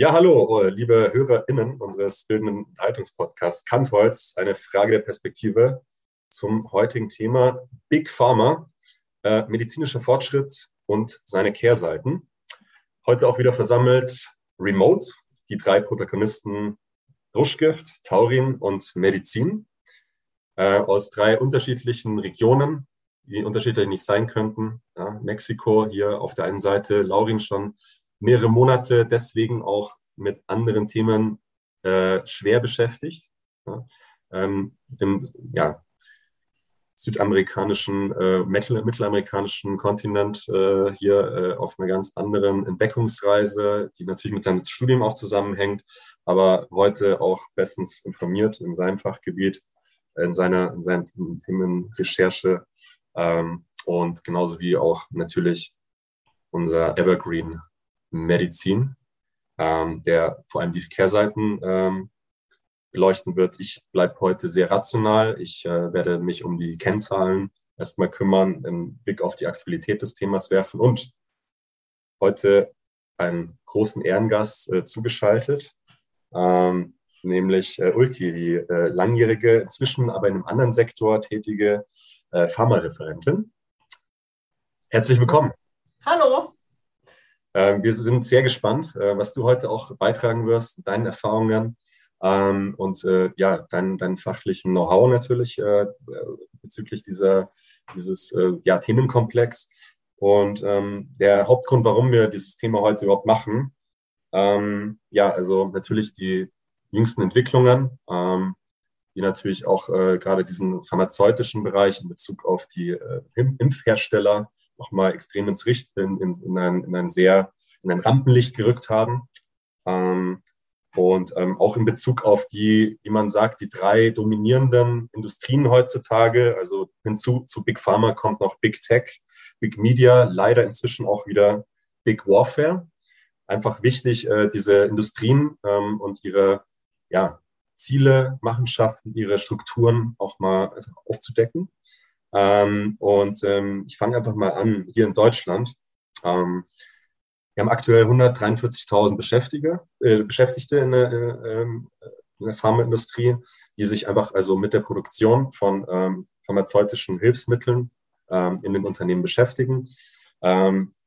Ja, hallo, äh, liebe HörerInnen unseres bildenden Haltungspodcasts Kantholz. Eine Frage der Perspektive zum heutigen Thema Big Pharma, äh, medizinischer Fortschritt und seine Kehrseiten. Heute auch wieder versammelt remote die drei Protagonisten Ruschgift, Taurin und Medizin äh, aus drei unterschiedlichen Regionen, die unterschiedlich nicht sein könnten. Ja, Mexiko hier auf der einen Seite, Laurin schon mehrere Monate deswegen auch mit anderen Themen äh, schwer beschäftigt. Ja, ähm, dem ja, südamerikanischen, äh, mittel, mittelamerikanischen Kontinent äh, hier äh, auf einer ganz anderen Entdeckungsreise, die natürlich mit seinem Studium auch zusammenhängt, aber heute auch bestens informiert in seinem Fachgebiet, in seiner in seinen Themen Recherche ähm, und genauso wie auch natürlich unser Evergreen Medizin, ähm, der vor allem die Kehrseiten ähm, beleuchten wird. Ich bleibe heute sehr rational. Ich äh, werde mich um die Kennzahlen erstmal kümmern, einen Blick auf die Aktualität des Themas werfen und heute einen großen Ehrengast äh, zugeschaltet, ähm, nämlich äh, Ulki, die äh, langjährige, inzwischen aber in einem anderen Sektor tätige äh, Pharmareferentin. Herzlich willkommen. Hallo. Ähm, wir sind sehr gespannt, äh, was du heute auch beitragen wirst, deinen Erfahrungen ähm, und äh, ja, deinen dein fachlichen Know-how natürlich äh, bezüglich dieser, dieses ja, Themenkomplex. Und ähm, der Hauptgrund, warum wir dieses Thema heute überhaupt machen, ja, also natürlich die jüngsten Entwicklungen, die natürlich auch gerade diesen pharmazeutischen Bereich in Bezug auf die Impfhersteller nochmal extrem ins Richt, in, in, in, ein, in ein sehr, in ein Rampenlicht gerückt haben. Ähm, und ähm, auch in Bezug auf die, wie man sagt, die drei dominierenden Industrien heutzutage, also hinzu zu Big Pharma kommt noch Big Tech, Big Media, leider inzwischen auch wieder Big Warfare. Einfach wichtig, äh, diese Industrien ähm, und ihre ja, Ziele, Machenschaften, ihre Strukturen auch mal aufzudecken. Ähm, und ähm, ich fange einfach mal an, hier in Deutschland. Ähm, wir haben aktuell 143.000 Beschäftigte, äh, Beschäftigte in der, äh, ähm, in der Pharmaindustrie, die sich einfach also mit der Produktion von ähm, pharmazeutischen Hilfsmitteln ähm, in den Unternehmen beschäftigen.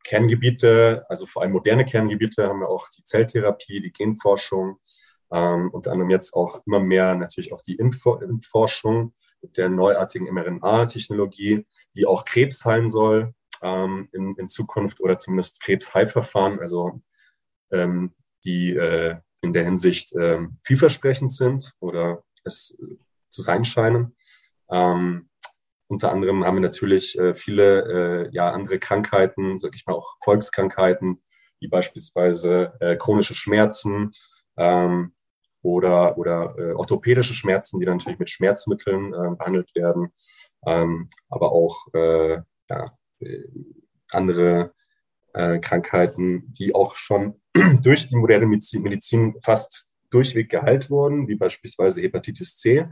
Kerngebiete, also vor allem moderne Kerngebiete, haben wir auch die Zelltherapie, die Genforschung, ähm, unter anderem jetzt auch immer mehr natürlich auch die Impfforschung der neuartigen mRNA-Technologie, die auch Krebs heilen soll ähm, in, in Zukunft oder zumindest Krebsheilverfahren, also ähm, die äh, in der Hinsicht äh, vielversprechend sind oder es zu sein scheinen. Ähm, unter anderem haben wir natürlich äh, viele äh, ja, andere Krankheiten, sag ich mal auch Volkskrankheiten, wie beispielsweise äh, chronische Schmerzen, ähm, oder, oder äh, orthopädische Schmerzen, die dann natürlich mit Schmerzmitteln äh, behandelt werden, ähm, aber auch äh, ja, äh, andere äh, Krankheiten, die auch schon durch die moderne Medizin, Medizin fast durchweg geheilt wurden, wie beispielsweise Hepatitis C.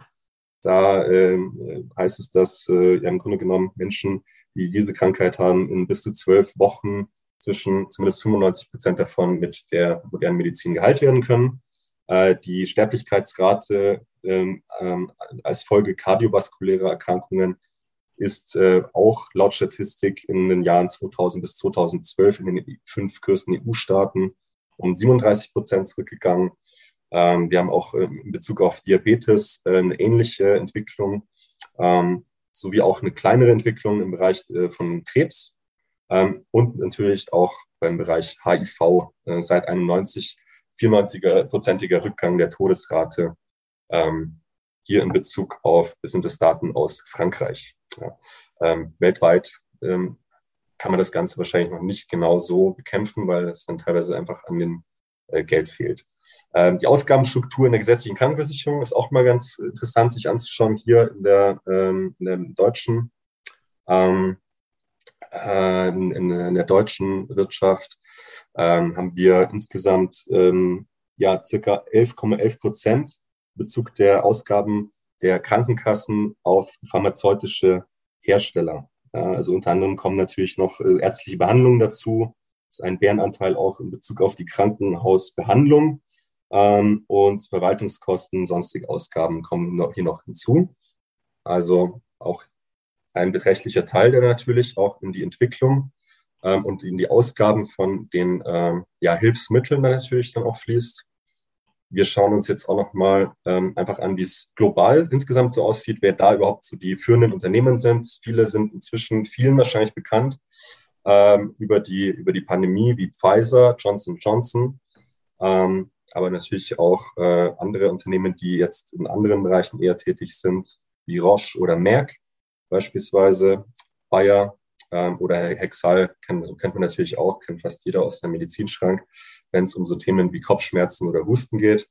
Da äh, heißt es, dass ja im Grunde genommen Menschen, die diese Krankheit haben, in bis zu zwölf Wochen zwischen zumindest 95 Prozent davon mit der modernen Medizin geheilt werden können. Äh, die Sterblichkeitsrate ähm, ähm, als Folge kardiovaskulärer Erkrankungen ist äh, auch laut Statistik in den Jahren 2000 bis 2012 in den fünf größten EU-Staaten um 37 Prozent zurückgegangen. Ähm, wir haben auch in Bezug auf Diabetes äh, eine ähnliche Entwicklung, sowie auch eine kleinere Entwicklung im Bereich von Krebs und natürlich auch beim Bereich HIV seit 91 94-prozentiger Rückgang der Todesrate ähm, hier in Bezug auf, das sind das Daten aus Frankreich. Ja. Ähm, weltweit ähm, kann man das Ganze wahrscheinlich noch nicht genau so bekämpfen, weil es dann teilweise einfach an den äh, Geld fehlt. Ähm, die Ausgabenstruktur in der gesetzlichen Krankenversicherung ist auch mal ganz interessant, sich anzuschauen hier in der, ähm, in der deutschen ähm, äh, in, in, der deutschen Wirtschaft ähm, haben wir insgesamt ähm, ja circa 11,11 Prozent Bezug der Ausgaben der Krankenkassen auf pharmazeutische Hersteller. Äh, also unter anderem kommen natürlich noch äh, ärztliche Behandlungen dazu, ist ein Bärenanteil auch in Bezug auf die Krankenhausbehandlung ähm, und Verwaltungskosten, sonstige Ausgaben kommen noch, hier noch hinzu. Also auch ein beträchtlicher Teil, der natürlich auch in die Entwicklung ähm, und in die Ausgaben von den ähm, ja, Hilfsmitteln natürlich dann auch fließt. Wir schauen uns jetzt auch nochmal ähm, einfach an, wie es global insgesamt so aussieht, wer da überhaupt so die führenden Unternehmen sind. Viele sind inzwischen vielen wahrscheinlich bekannt ähm, über, die, über die Pandemie wie Pfizer, Johnson Johnson, ähm, aber natürlich auch äh, andere Unternehmen, die jetzt in anderen Bereichen eher tätig sind, wie Roche oder Merck beispielsweise, Bayer ähm, oder Hexal kennt, kennt man natürlich auch, kennt fast jeder aus dem Medizinschrank, wenn es um so Themen wie Kopfschmerzen oder Husten geht.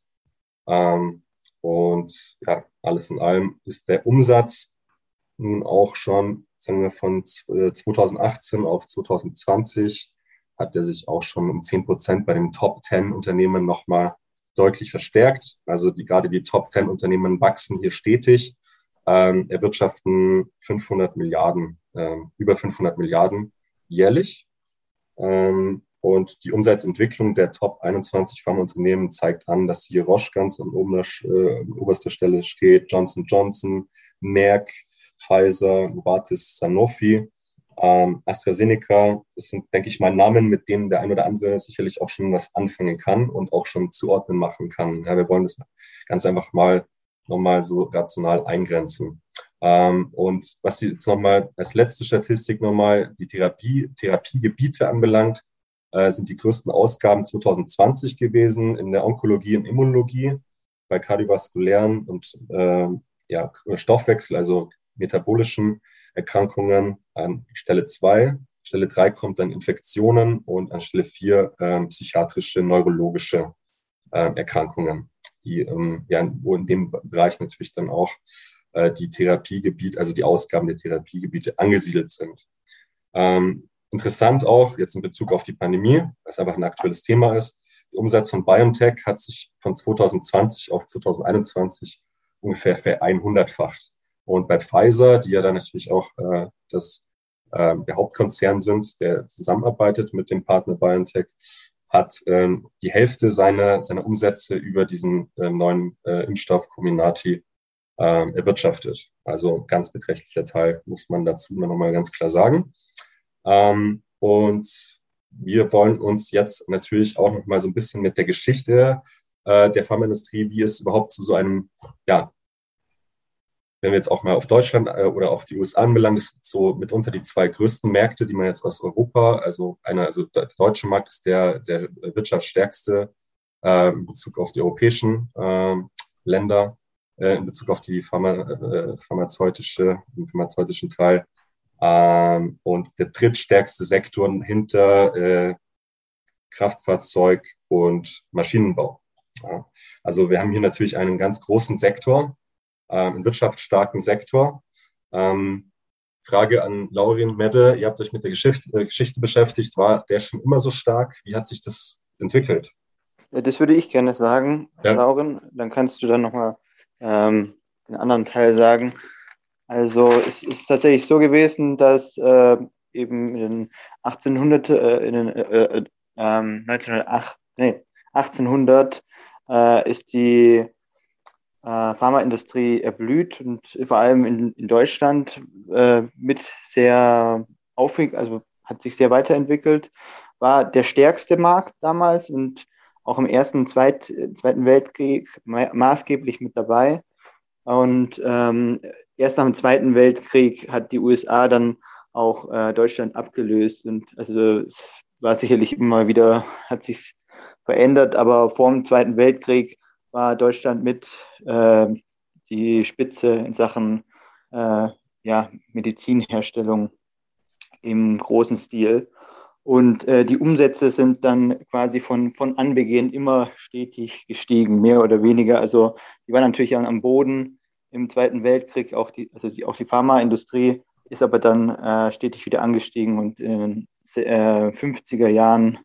Ähm, und ja, alles in allem ist der Umsatz nun auch schon, sagen wir, von 2018 äh, auf 2020 hat er sich auch schon um 10 Prozent bei den Top 10 Unternehmen nochmal deutlich verstärkt. Also die, gerade die Top 10 Unternehmen wachsen hier stetig, ähm, erwirtschaften 500 Milliarden, ähm, über 500 Milliarden jährlich. Ähm, und die Umsatzentwicklung der Top 21 Pharmaunternehmen zeigt an, dass hier Roche ganz an oberster, äh, oberster Stelle steht, Johnson Johnson, Merck, Pfizer, Novartis, Sanofi, ähm, AstraZeneca. Das sind, denke ich mal, Namen, mit denen der ein oder andere sicherlich auch schon was anfangen kann und auch schon zuordnen machen kann. Ja, wir wollen das ganz einfach mal nochmal so rational eingrenzen. Ähm, und was jetzt nochmal als letzte Statistik nochmal die Therapie, Therapiegebiete anbelangt, äh, sind die größten Ausgaben 2020 gewesen in der Onkologie und Immunologie, bei kardiovaskulären und äh, ja, Stoffwechsel, also metabolischen Erkrankungen an Stelle 2. Stelle 3 kommt dann Infektionen und an Stelle 4 äh, psychiatrische, neurologische äh, Erkrankungen, die ähm, ja, wo in dem Bereich natürlich dann auch äh, die Therapiegebiete, also die Ausgaben der Therapiegebiete angesiedelt sind. Ähm, interessant auch jetzt in Bezug auf die Pandemie, was einfach ein aktuelles Thema ist. Der Umsatz von BioNTech hat sich von 2020 auf 2021 ungefähr vereinhundertfacht. Und bei Pfizer, die ja dann natürlich auch äh, das, äh, der Hauptkonzern sind, der zusammenarbeitet mit dem Partner BioNTech, hat ähm, die Hälfte seiner, seiner Umsätze über diesen äh, neuen äh, Impfstoff Comirnaty äh, erwirtschaftet. Also ganz beträchtlicher Teil, muss man dazu nochmal ganz klar sagen. Ähm, und wir wollen uns jetzt natürlich auch nochmal so ein bisschen mit der Geschichte äh, der Pharmaindustrie, wie es überhaupt zu so einem ja, wenn wir jetzt auch mal auf Deutschland äh, oder auf die USA anbelangen, das sind so mitunter die zwei größten Märkte, die man jetzt aus Europa, also einer, also der deutsche Markt ist der, der wirtschaftsstärkste äh, in Bezug auf die europäischen äh, Länder, äh, in Bezug auf die Pharma, äh, pharmazeutische, den pharmazeutischen Teil. Ähm, und der drittstärkste Sektor hinter äh, Kraftfahrzeug und Maschinenbau. Ja. Also wir haben hier natürlich einen ganz großen Sektor, ähm, wirtschaftsstarken Sektor. Ähm, Frage an Laurin Medde, ihr habt euch mit der Geschichte, äh, Geschichte beschäftigt, war der schon immer so stark? Wie hat sich das entwickelt? Ja, das würde ich gerne sagen, ja. Lauren. Dann kannst du dann nochmal ähm, den anderen Teil sagen. Also es ist tatsächlich so gewesen, dass äh, eben in den 1800, äh, in den, äh, 1908, äh, ähm, nee, 1800 äh, ist die äh, Pharmaindustrie erblüht und vor allem in, in Deutschland äh, mit sehr aufregend, also hat sich sehr weiterentwickelt, war der stärkste Markt damals und auch im Ersten und Zweit, Zweiten Weltkrieg ma maßgeblich mit dabei. Und ähm, erst nach dem Zweiten Weltkrieg hat die USA dann auch äh, Deutschland abgelöst. Und also es war sicherlich immer wieder, hat sich verändert, aber vor dem Zweiten Weltkrieg war Deutschland mit äh, die Spitze in Sachen äh, ja, Medizinherstellung im großen Stil. Und äh, die Umsätze sind dann quasi von, von Anbeginn immer stetig gestiegen, mehr oder weniger. Also die waren natürlich am Boden im Zweiten Weltkrieg, auch die, also die, auch die Pharmaindustrie ist aber dann äh, stetig wieder angestiegen und in den äh, 50er Jahren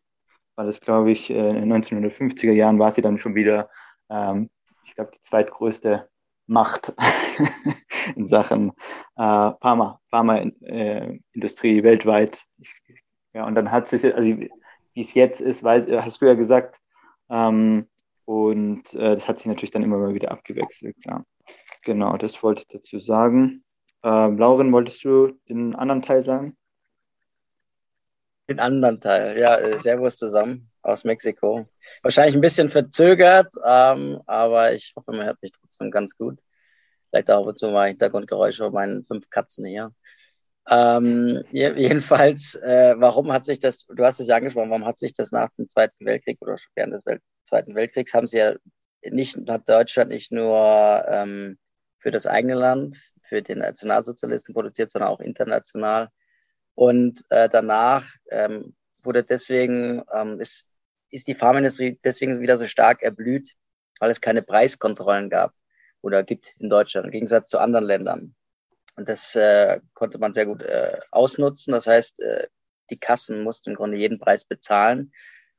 war das, glaube ich, äh, in den 1950er Jahren war sie dann schon wieder ähm, ich glaube, die zweitgrößte Macht in Sachen äh, Pharma, Pharmaindustrie äh, weltweit. Ich, ja, und dann hat sie, also wie es jetzt ist, weiß, hast du ja gesagt. Ähm, und äh, das hat sich natürlich dann immer mal wieder abgewechselt, klar. Genau, das wollte ich dazu sagen. Ähm, Lauren, wolltest du den anderen Teil sagen? Den anderen Teil, ja, äh, Servus zusammen aus Mexiko. Wahrscheinlich ein bisschen verzögert, ähm, aber ich hoffe, man hört mich trotzdem ganz gut. Vielleicht auch und zu mal Hintergrundgeräusche von meinen fünf Katzen hier. Ähm, jedenfalls, äh, warum hat sich das, du hast es ja angesprochen, warum hat sich das nach dem Zweiten Weltkrieg oder während des Welt Zweiten Weltkriegs haben sie ja nicht, hat Deutschland nicht nur ähm, für das eigene Land, für den Nationalsozialisten produziert, sondern auch international. Und äh, danach ähm, wurde deswegen, ähm, ist, ist die Pharmaindustrie deswegen wieder so stark erblüht, weil es keine Preiskontrollen gab oder gibt in Deutschland, im Gegensatz zu anderen Ländern. Und das äh, konnte man sehr gut äh, ausnutzen. Das heißt, äh, die Kassen mussten im Grunde jeden Preis bezahlen.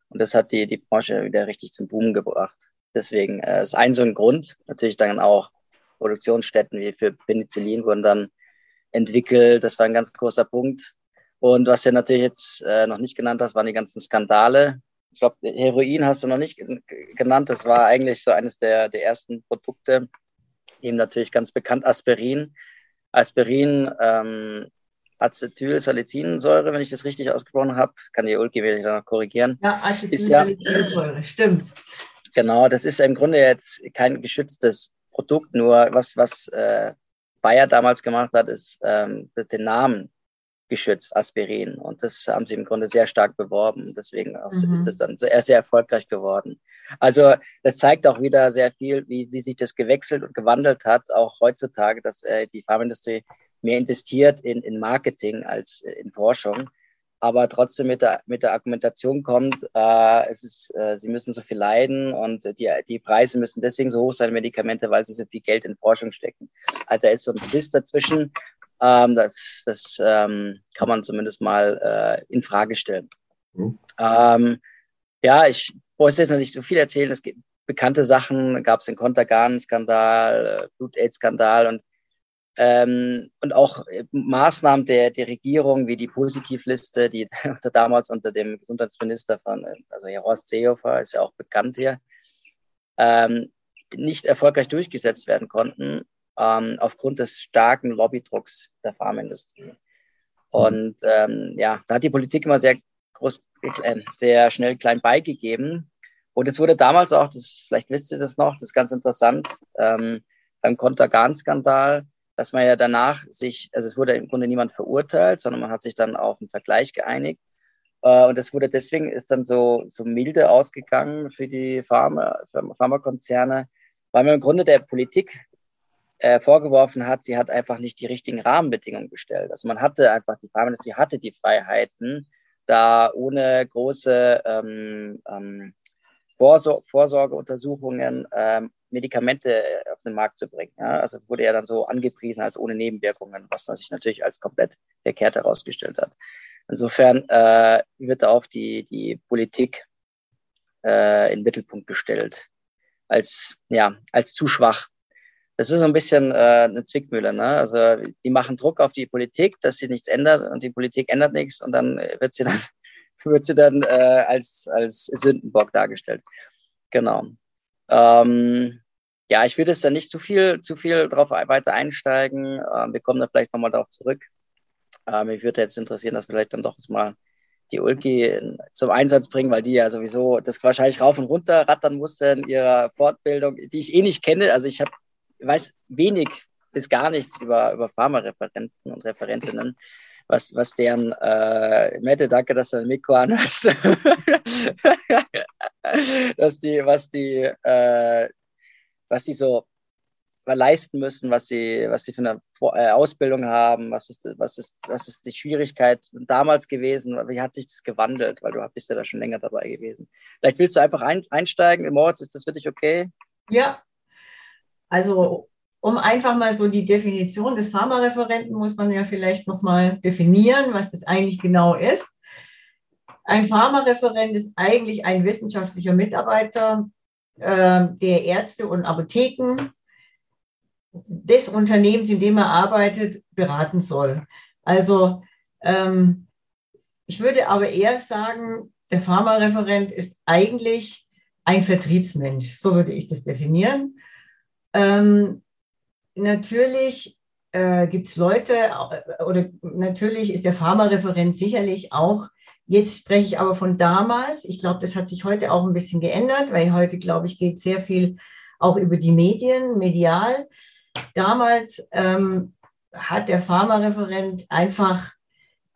Und das hat die, die Branche wieder richtig zum Boom gebracht. Deswegen äh, ist ein so ein Grund. Natürlich dann auch Produktionsstätten wie für Penicillin wurden dann entwickelt. Das war ein ganz großer Punkt. Und was du natürlich jetzt äh, noch nicht genannt hast, waren die ganzen Skandale. Ich glaube, Heroin hast du noch nicht genannt. Das war eigentlich so eines der, der ersten Produkte. Eben natürlich ganz bekannt Aspirin. Aspirin, ähm, Acetylsalicinsäure, wenn ich das richtig ausgesprochen habe, kann die Ulki wieder noch korrigieren. Ja, Acetylsalicinsäure, ja, stimmt. Genau, das ist im Grunde jetzt kein geschütztes Produkt, nur was, was äh, Bayer damals gemacht hat, ist ähm, den Namen geschützt, Aspirin. Und das haben sie im Grunde sehr stark beworben. Deswegen mhm. ist es dann sehr, sehr erfolgreich geworden. Also das zeigt auch wieder sehr viel, wie, wie sich das gewechselt und gewandelt hat, auch heutzutage, dass äh, die Pharmaindustrie mehr investiert in, in Marketing als äh, in Forschung, aber trotzdem mit der, mit der Argumentation kommt, äh, es ist, äh, sie müssen so viel leiden und die, die Preise müssen deswegen so hoch sein, Medikamente, weil sie so viel Geld in Forschung stecken. Also da ist so ein Twist dazwischen. Ähm, das das ähm, kann man zumindest mal äh, in Frage stellen. Mhm. Ähm, ja, ich wollte jetzt noch nicht so viel erzählen. Es gibt bekannte Sachen, gab es den Kontergan-Skandal, äh, Blut-Aids-Skandal und ähm, und auch äh, Maßnahmen der, der Regierung, wie die Positivliste, die damals unter dem Gesundheitsminister von, also Herr Horst Seehofer, ist ja auch bekannt hier, ähm, nicht erfolgreich durchgesetzt werden konnten, ähm, aufgrund des starken Lobbydrucks der Pharmaindustrie. Und ähm, ja, da hat die Politik immer sehr groß, äh, sehr schnell klein beigegeben. Und es wurde damals auch, das, vielleicht wisst ihr das noch, das ist ganz interessant, ähm, beim Kontergan-Skandal, dass man ja danach sich, also es wurde im Grunde niemand verurteilt, sondern man hat sich dann auf einen Vergleich geeinigt. Äh, und es wurde deswegen, ist dann so, so milde ausgegangen für die Pharma, Pharmakonzerne, weil man im Grunde der Politik äh, vorgeworfen hat, sie hat einfach nicht die richtigen Rahmenbedingungen gestellt. Also man hatte einfach, die Pharmaindustrie hatte die Freiheiten, da ohne große ähm, ähm, Vorsor Vorsorgeuntersuchungen ähm, Medikamente auf den Markt zu bringen. Ja? Also wurde ja dann so angepriesen als ohne Nebenwirkungen, was sich natürlich als komplett verkehrt herausgestellt hat. Insofern äh, wird auch die, die Politik äh, in den Mittelpunkt gestellt als, ja, als zu schwach. Das ist so ein bisschen äh, eine Zwickmühle. Ne? Also die machen Druck auf die Politik, dass sie nichts ändert und die Politik ändert nichts und dann wird sie dann, wird sie dann äh, als, als Sündenbock dargestellt. Genau. Ähm, ja, ich würde jetzt da nicht zu viel, zu viel drauf weiter einsteigen. Ähm, wir kommen da vielleicht nochmal darauf zurück. Ähm, mich würde jetzt interessieren, dass wir vielleicht dann doch mal die Ulki zum Einsatz bringen, weil die ja sowieso das wahrscheinlich rauf und runter rattern musste in ihrer Fortbildung, die ich eh nicht kenne. Also ich habe, weiß wenig bis gar nichts über, über Pharmareferenten und Referentinnen, was, was deren, äh, Mette, danke, dass du ein Mikro an hast, dass die, was die, äh, was die so leisten müssen, was sie, was sie für eine äh, Ausbildung haben, was ist, was ist, was ist die Schwierigkeit damals gewesen, wie hat sich das gewandelt, weil du bist ja da schon länger dabei gewesen. Vielleicht willst du einfach ein, einsteigen, Moritz, ist das für dich okay? Ja, also um einfach mal so die Definition des Pharmareferenten muss man ja vielleicht nochmal definieren, was das eigentlich genau ist. Ein Pharmareferent ist eigentlich ein wissenschaftlicher Mitarbeiter, äh, der Ärzte und Apotheken des Unternehmens, in dem er arbeitet, beraten soll. Also ähm, ich würde aber eher sagen, der Pharmareferent ist eigentlich ein Vertriebsmensch, so würde ich das definieren. Ähm, natürlich äh, gibt es Leute, äh, oder natürlich ist der Pharmareferent sicherlich auch, jetzt spreche ich aber von damals, ich glaube, das hat sich heute auch ein bisschen geändert, weil heute, glaube ich, geht sehr viel auch über die Medien, medial. Damals ähm, hat der Pharmareferent einfach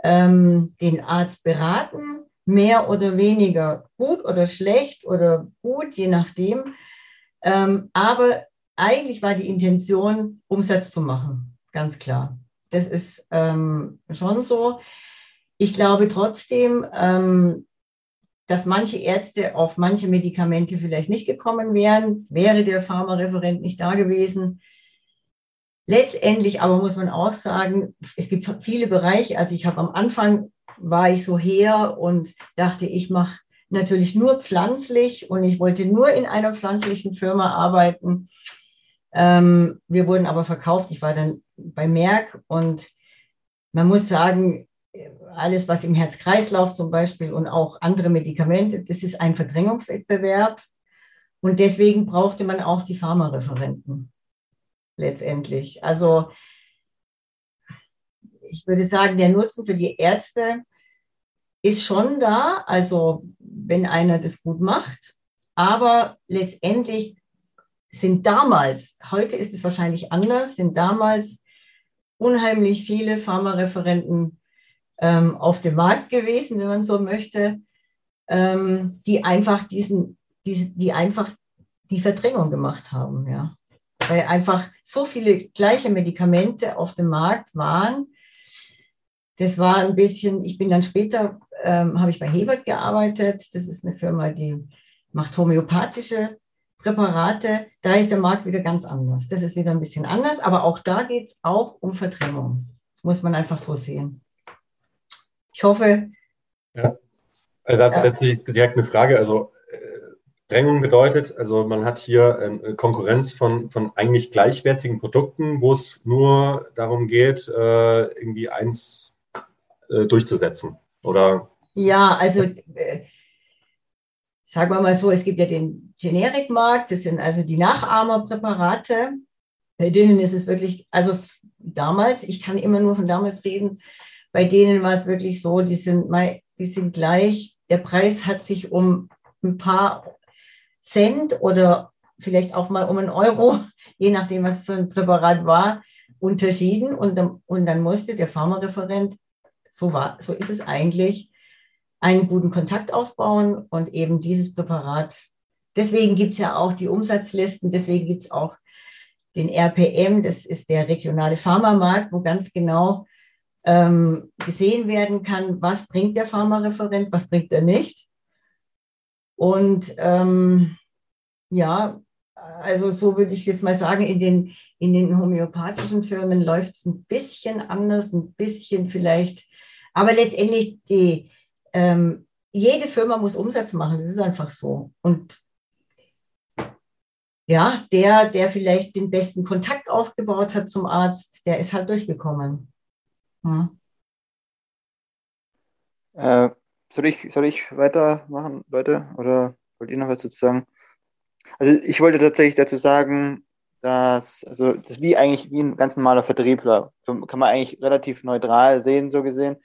ähm, den Arzt beraten, mehr oder weniger gut oder schlecht oder gut, je nachdem. Ähm, aber eigentlich war die Intention, Umsatz zu machen, ganz klar. Das ist ähm, schon so. Ich glaube trotzdem, ähm, dass manche Ärzte auf manche Medikamente vielleicht nicht gekommen wären, wäre der Pharmareferent nicht da gewesen. Letztendlich aber muss man auch sagen, es gibt viele Bereiche. Also ich habe am Anfang war ich so her und dachte, ich mache natürlich nur pflanzlich und ich wollte nur in einer pflanzlichen Firma arbeiten. Ähm, wir wurden aber verkauft. Ich war dann bei Merck und man muss sagen, alles, was im Herz-Kreislauf zum Beispiel und auch andere Medikamente, das ist ein Verdrängungswettbewerb. Und deswegen brauchte man auch die Pharmareferenten letztendlich. Also ich würde sagen, der Nutzen für die Ärzte ist schon da, also wenn einer das gut macht. Aber letztendlich sind damals, heute ist es wahrscheinlich anders, sind damals unheimlich viele Pharmareferenten ähm, auf dem Markt gewesen, wenn man so möchte, ähm, die einfach diesen, die, die einfach die Verdrängung gemacht haben, ja. Weil einfach so viele gleiche Medikamente auf dem Markt waren. Das war ein bisschen, ich bin dann später, ähm, habe ich bei Hebert gearbeitet. Das ist eine Firma, die macht homöopathische Präparate. Da ist der Markt wieder ganz anders. Das ist wieder ein bisschen anders, aber auch da geht es auch um Verdrängung. Das muss man einfach so sehen. Ich hoffe. Ja, also dazu ja. direkt eine Frage. Also äh, Drängung bedeutet, also man hat hier äh, Konkurrenz von, von eigentlich gleichwertigen Produkten, wo es nur darum geht, äh, irgendwie eins durchzusetzen, oder? Ja, also sagen wir mal so, es gibt ja den Generikmarkt, das sind also die Nachahmerpräparate. Bei denen ist es wirklich, also damals, ich kann immer nur von damals reden, bei denen war es wirklich so, die sind, die sind gleich, der Preis hat sich um ein paar Cent oder vielleicht auch mal um einen Euro, je nachdem, was für ein Präparat war, unterschieden. Und und dann musste der Pharmareferent, so, war, so ist es eigentlich, einen guten Kontakt aufbauen und eben dieses Präparat. Deswegen gibt es ja auch die Umsatzlisten, deswegen gibt es auch den RPM, das ist der regionale Pharmamarkt, wo ganz genau ähm, gesehen werden kann, was bringt der Pharmareferent, was bringt er nicht. Und ähm, ja, also so würde ich jetzt mal sagen, in den, in den homöopathischen Firmen läuft es ein bisschen anders, ein bisschen vielleicht, aber letztendlich die, ähm, jede Firma muss Umsatz machen, das ist einfach so. Und ja, der, der vielleicht den besten Kontakt aufgebaut hat zum Arzt, der ist halt durchgekommen. Hm. Äh, soll, ich, soll ich weitermachen, Leute? Oder wollt ihr noch was dazu sagen? Also ich wollte tatsächlich dazu sagen, dass, also das ist wie eigentlich wie ein ganz normaler Vertriebler. Kann man eigentlich relativ neutral sehen, so gesehen.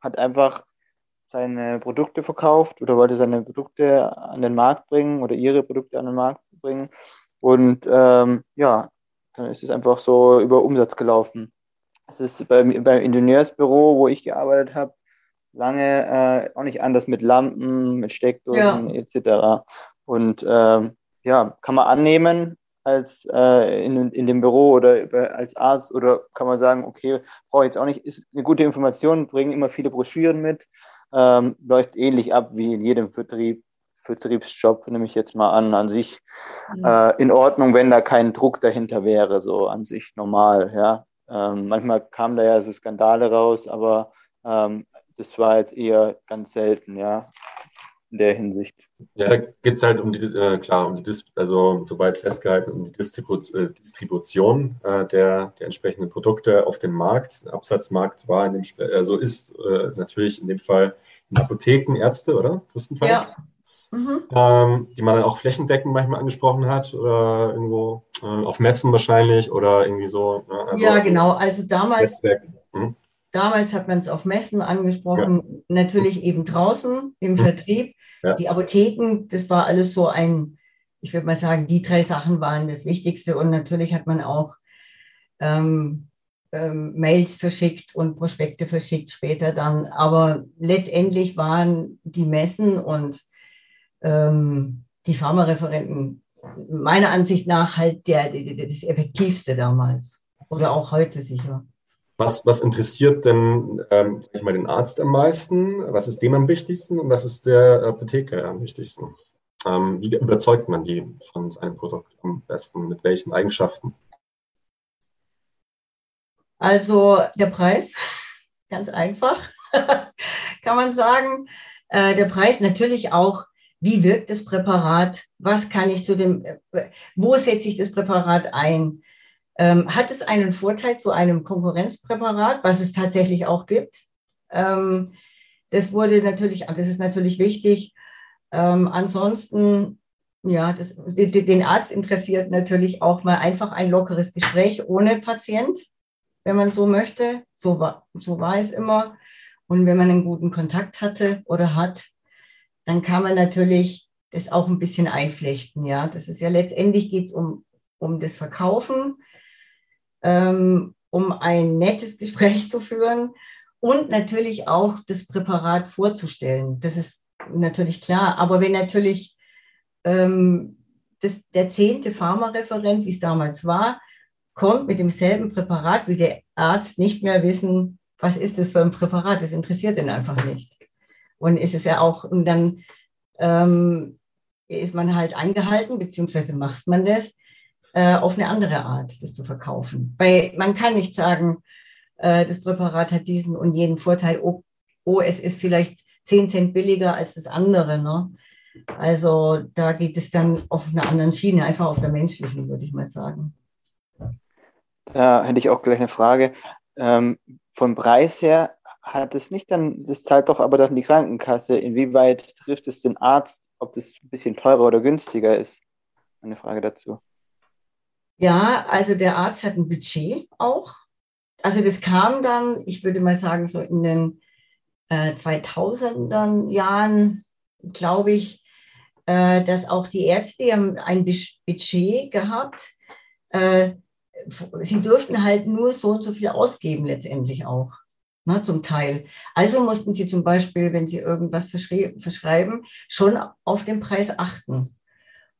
Hat einfach seine Produkte verkauft oder wollte seine Produkte an den Markt bringen oder ihre Produkte an den Markt bringen. Und ähm, ja, dann ist es einfach so über Umsatz gelaufen. Es ist beim, beim Ingenieursbüro, wo ich gearbeitet habe, lange äh, auch nicht anders mit Lampen, mit Steckdosen ja. etc. Und ähm, ja, kann man annehmen als äh, in, in dem Büro oder als Arzt oder kann man sagen, okay, brauche ich jetzt auch nicht, ist eine gute Information, bringen immer viele Broschüren mit, ähm, läuft ähnlich ab wie in jedem Vertrieb, Vertriebsjob, nehme ich jetzt mal an, an sich ja. äh, in Ordnung, wenn da kein Druck dahinter wäre, so an sich normal, ja. Ähm, manchmal kamen da ja so Skandale raus, aber ähm, das war jetzt eher ganz selten, ja, in der Hinsicht. Ja, da geht es halt um die, äh, klar, um die, Dis also soweit festgehalten, um die Distribu äh, Distribution äh, der, der entsprechenden Produkte auf dem Markt. Absatzmarkt war in dem, also ist äh, natürlich in dem Fall Apotheken, Ärzte, oder? Größtenteils. Ja. Mhm. Ähm, die man dann auch flächendeckend manchmal angesprochen hat oder irgendwo äh, auf Messen wahrscheinlich oder irgendwie so. Ne? Also ja, genau. Also damals, mhm. Damals hat man es auf Messen angesprochen, ja. natürlich eben draußen im mhm. Vertrieb. Ja. Die Apotheken, das war alles so ein, ich würde mal sagen, die drei Sachen waren das Wichtigste und natürlich hat man auch ähm, ähm, Mails verschickt und Prospekte verschickt später dann. Aber letztendlich waren die Messen und ähm, die Pharmareferenten meiner Ansicht nach halt der, der, das Effektivste damals oder auch heute sicher. Was, was interessiert denn ähm, ich mal den Arzt am meisten? Was ist dem am wichtigsten und was ist der Apotheker am wichtigsten? Ähm, wie überzeugt man die von seinem Produkt am besten? Mit welchen Eigenschaften? Also der Preis, ganz einfach, kann man sagen. Äh, der Preis natürlich auch, wie wirkt das Präparat, was kann ich zu dem, äh, wo setze ich das Präparat ein? Ähm, hat es einen Vorteil zu einem Konkurrenzpräparat, was es tatsächlich auch gibt? Ähm, das wurde natürlich, das ist natürlich wichtig. Ähm, ansonsten, ja, das, den Arzt interessiert natürlich auch mal einfach ein lockeres Gespräch ohne Patient wenn man so möchte. So war, so war es immer. Und wenn man einen guten Kontakt hatte oder hat, dann kann man natürlich das auch ein bisschen einflechten. Ja, das ist ja letztendlich geht es um, um das Verkaufen, ähm, um ein nettes Gespräch zu führen und natürlich auch das Präparat vorzustellen. Das ist natürlich klar. Aber wenn natürlich ähm, das, der zehnte Pharmareferent, wie es damals war, kommt mit demselben Präparat, wie der Arzt nicht mehr wissen, was ist das für ein Präparat. Das interessiert ihn einfach nicht. Und ist es ja auch, und dann ähm, ist man halt angehalten, beziehungsweise macht man das äh, auf eine andere Art, das zu verkaufen. Weil man kann nicht sagen, äh, das Präparat hat diesen und jenen Vorteil, oh, oh, es ist vielleicht 10 Cent billiger als das andere. Ne? Also da geht es dann auf einer anderen Schiene, einfach auf der menschlichen, würde ich mal sagen. Da hätte ich auch gleich eine Frage. Ähm, vom Preis her hat es nicht dann, das zahlt doch aber dann die Krankenkasse. Inwieweit trifft es den Arzt, ob das ein bisschen teurer oder günstiger ist? Eine Frage dazu. Ja, also der Arzt hat ein Budget auch. Also das kam dann, ich würde mal sagen, so in den äh, 2000er Jahren, glaube ich, äh, dass auch die Ärzte haben ein Budget gehabt. Äh, sie durften halt nur so und so viel ausgeben letztendlich auch. Ne, zum Teil. Also mussten sie zum Beispiel, wenn sie irgendwas verschreiben, schon auf den Preis achten.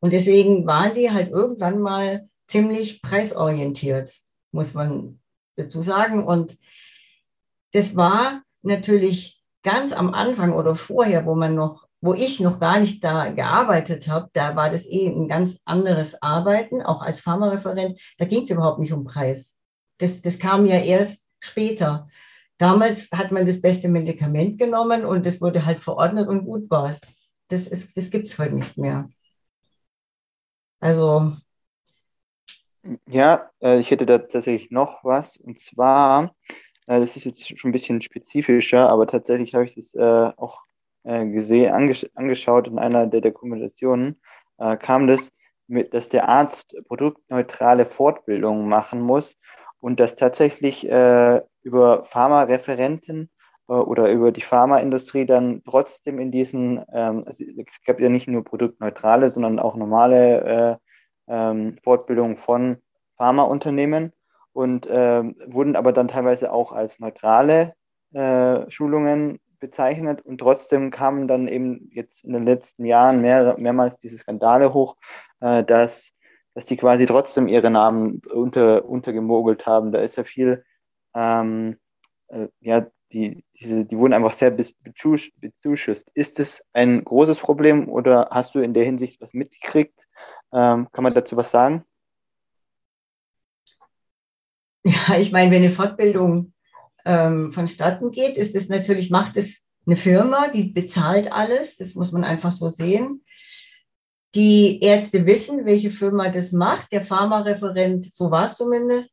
Und deswegen waren die halt irgendwann mal ziemlich preisorientiert, muss man dazu sagen. Und das war natürlich ganz am Anfang oder vorher, wo man noch wo ich noch gar nicht da gearbeitet habe, da war das eh ein ganz anderes Arbeiten, auch als Pharmareferent. Da ging es überhaupt nicht um Preis. Das, das kam ja erst später. Damals hat man das beste Medikament genommen und das wurde halt verordnet und gut war es. Das, das gibt es heute nicht mehr. Also. Ja, äh, ich hätte da tatsächlich noch was. Und zwar, äh, das ist jetzt schon ein bisschen spezifischer, aber tatsächlich habe ich das äh, auch gesehen, angesch angeschaut in einer der Dokumentationen, kam das mit, dass der Arzt produktneutrale Fortbildungen machen muss und dass tatsächlich über Pharmareferenten oder über die Pharmaindustrie dann trotzdem in diesen, ähm, also es gab ja nicht nur produktneutrale, sondern auch normale ähm, Fortbildungen von Pharmaunternehmen und äh, wurden aber dann teilweise auch als neutrale äh, Schulungen bezeichnet und trotzdem kamen dann eben jetzt in den letzten Jahren mehr, mehrmals diese Skandale hoch, äh, dass, dass die quasi trotzdem ihre Namen unter, untergemogelt haben. Da ist ja viel, ähm, äh, ja, die, diese, die wurden einfach sehr bezuschusst. Ist es ein großes Problem oder hast du in der Hinsicht was mitgekriegt? Ähm, kann man dazu was sagen? Ja, ich meine, wenn eine Fortbildung ähm, vonstatten geht, ist es natürlich, macht es eine Firma, die bezahlt alles, das muss man einfach so sehen. Die Ärzte wissen, welche Firma das macht. Der Pharmareferent, so war es zumindest,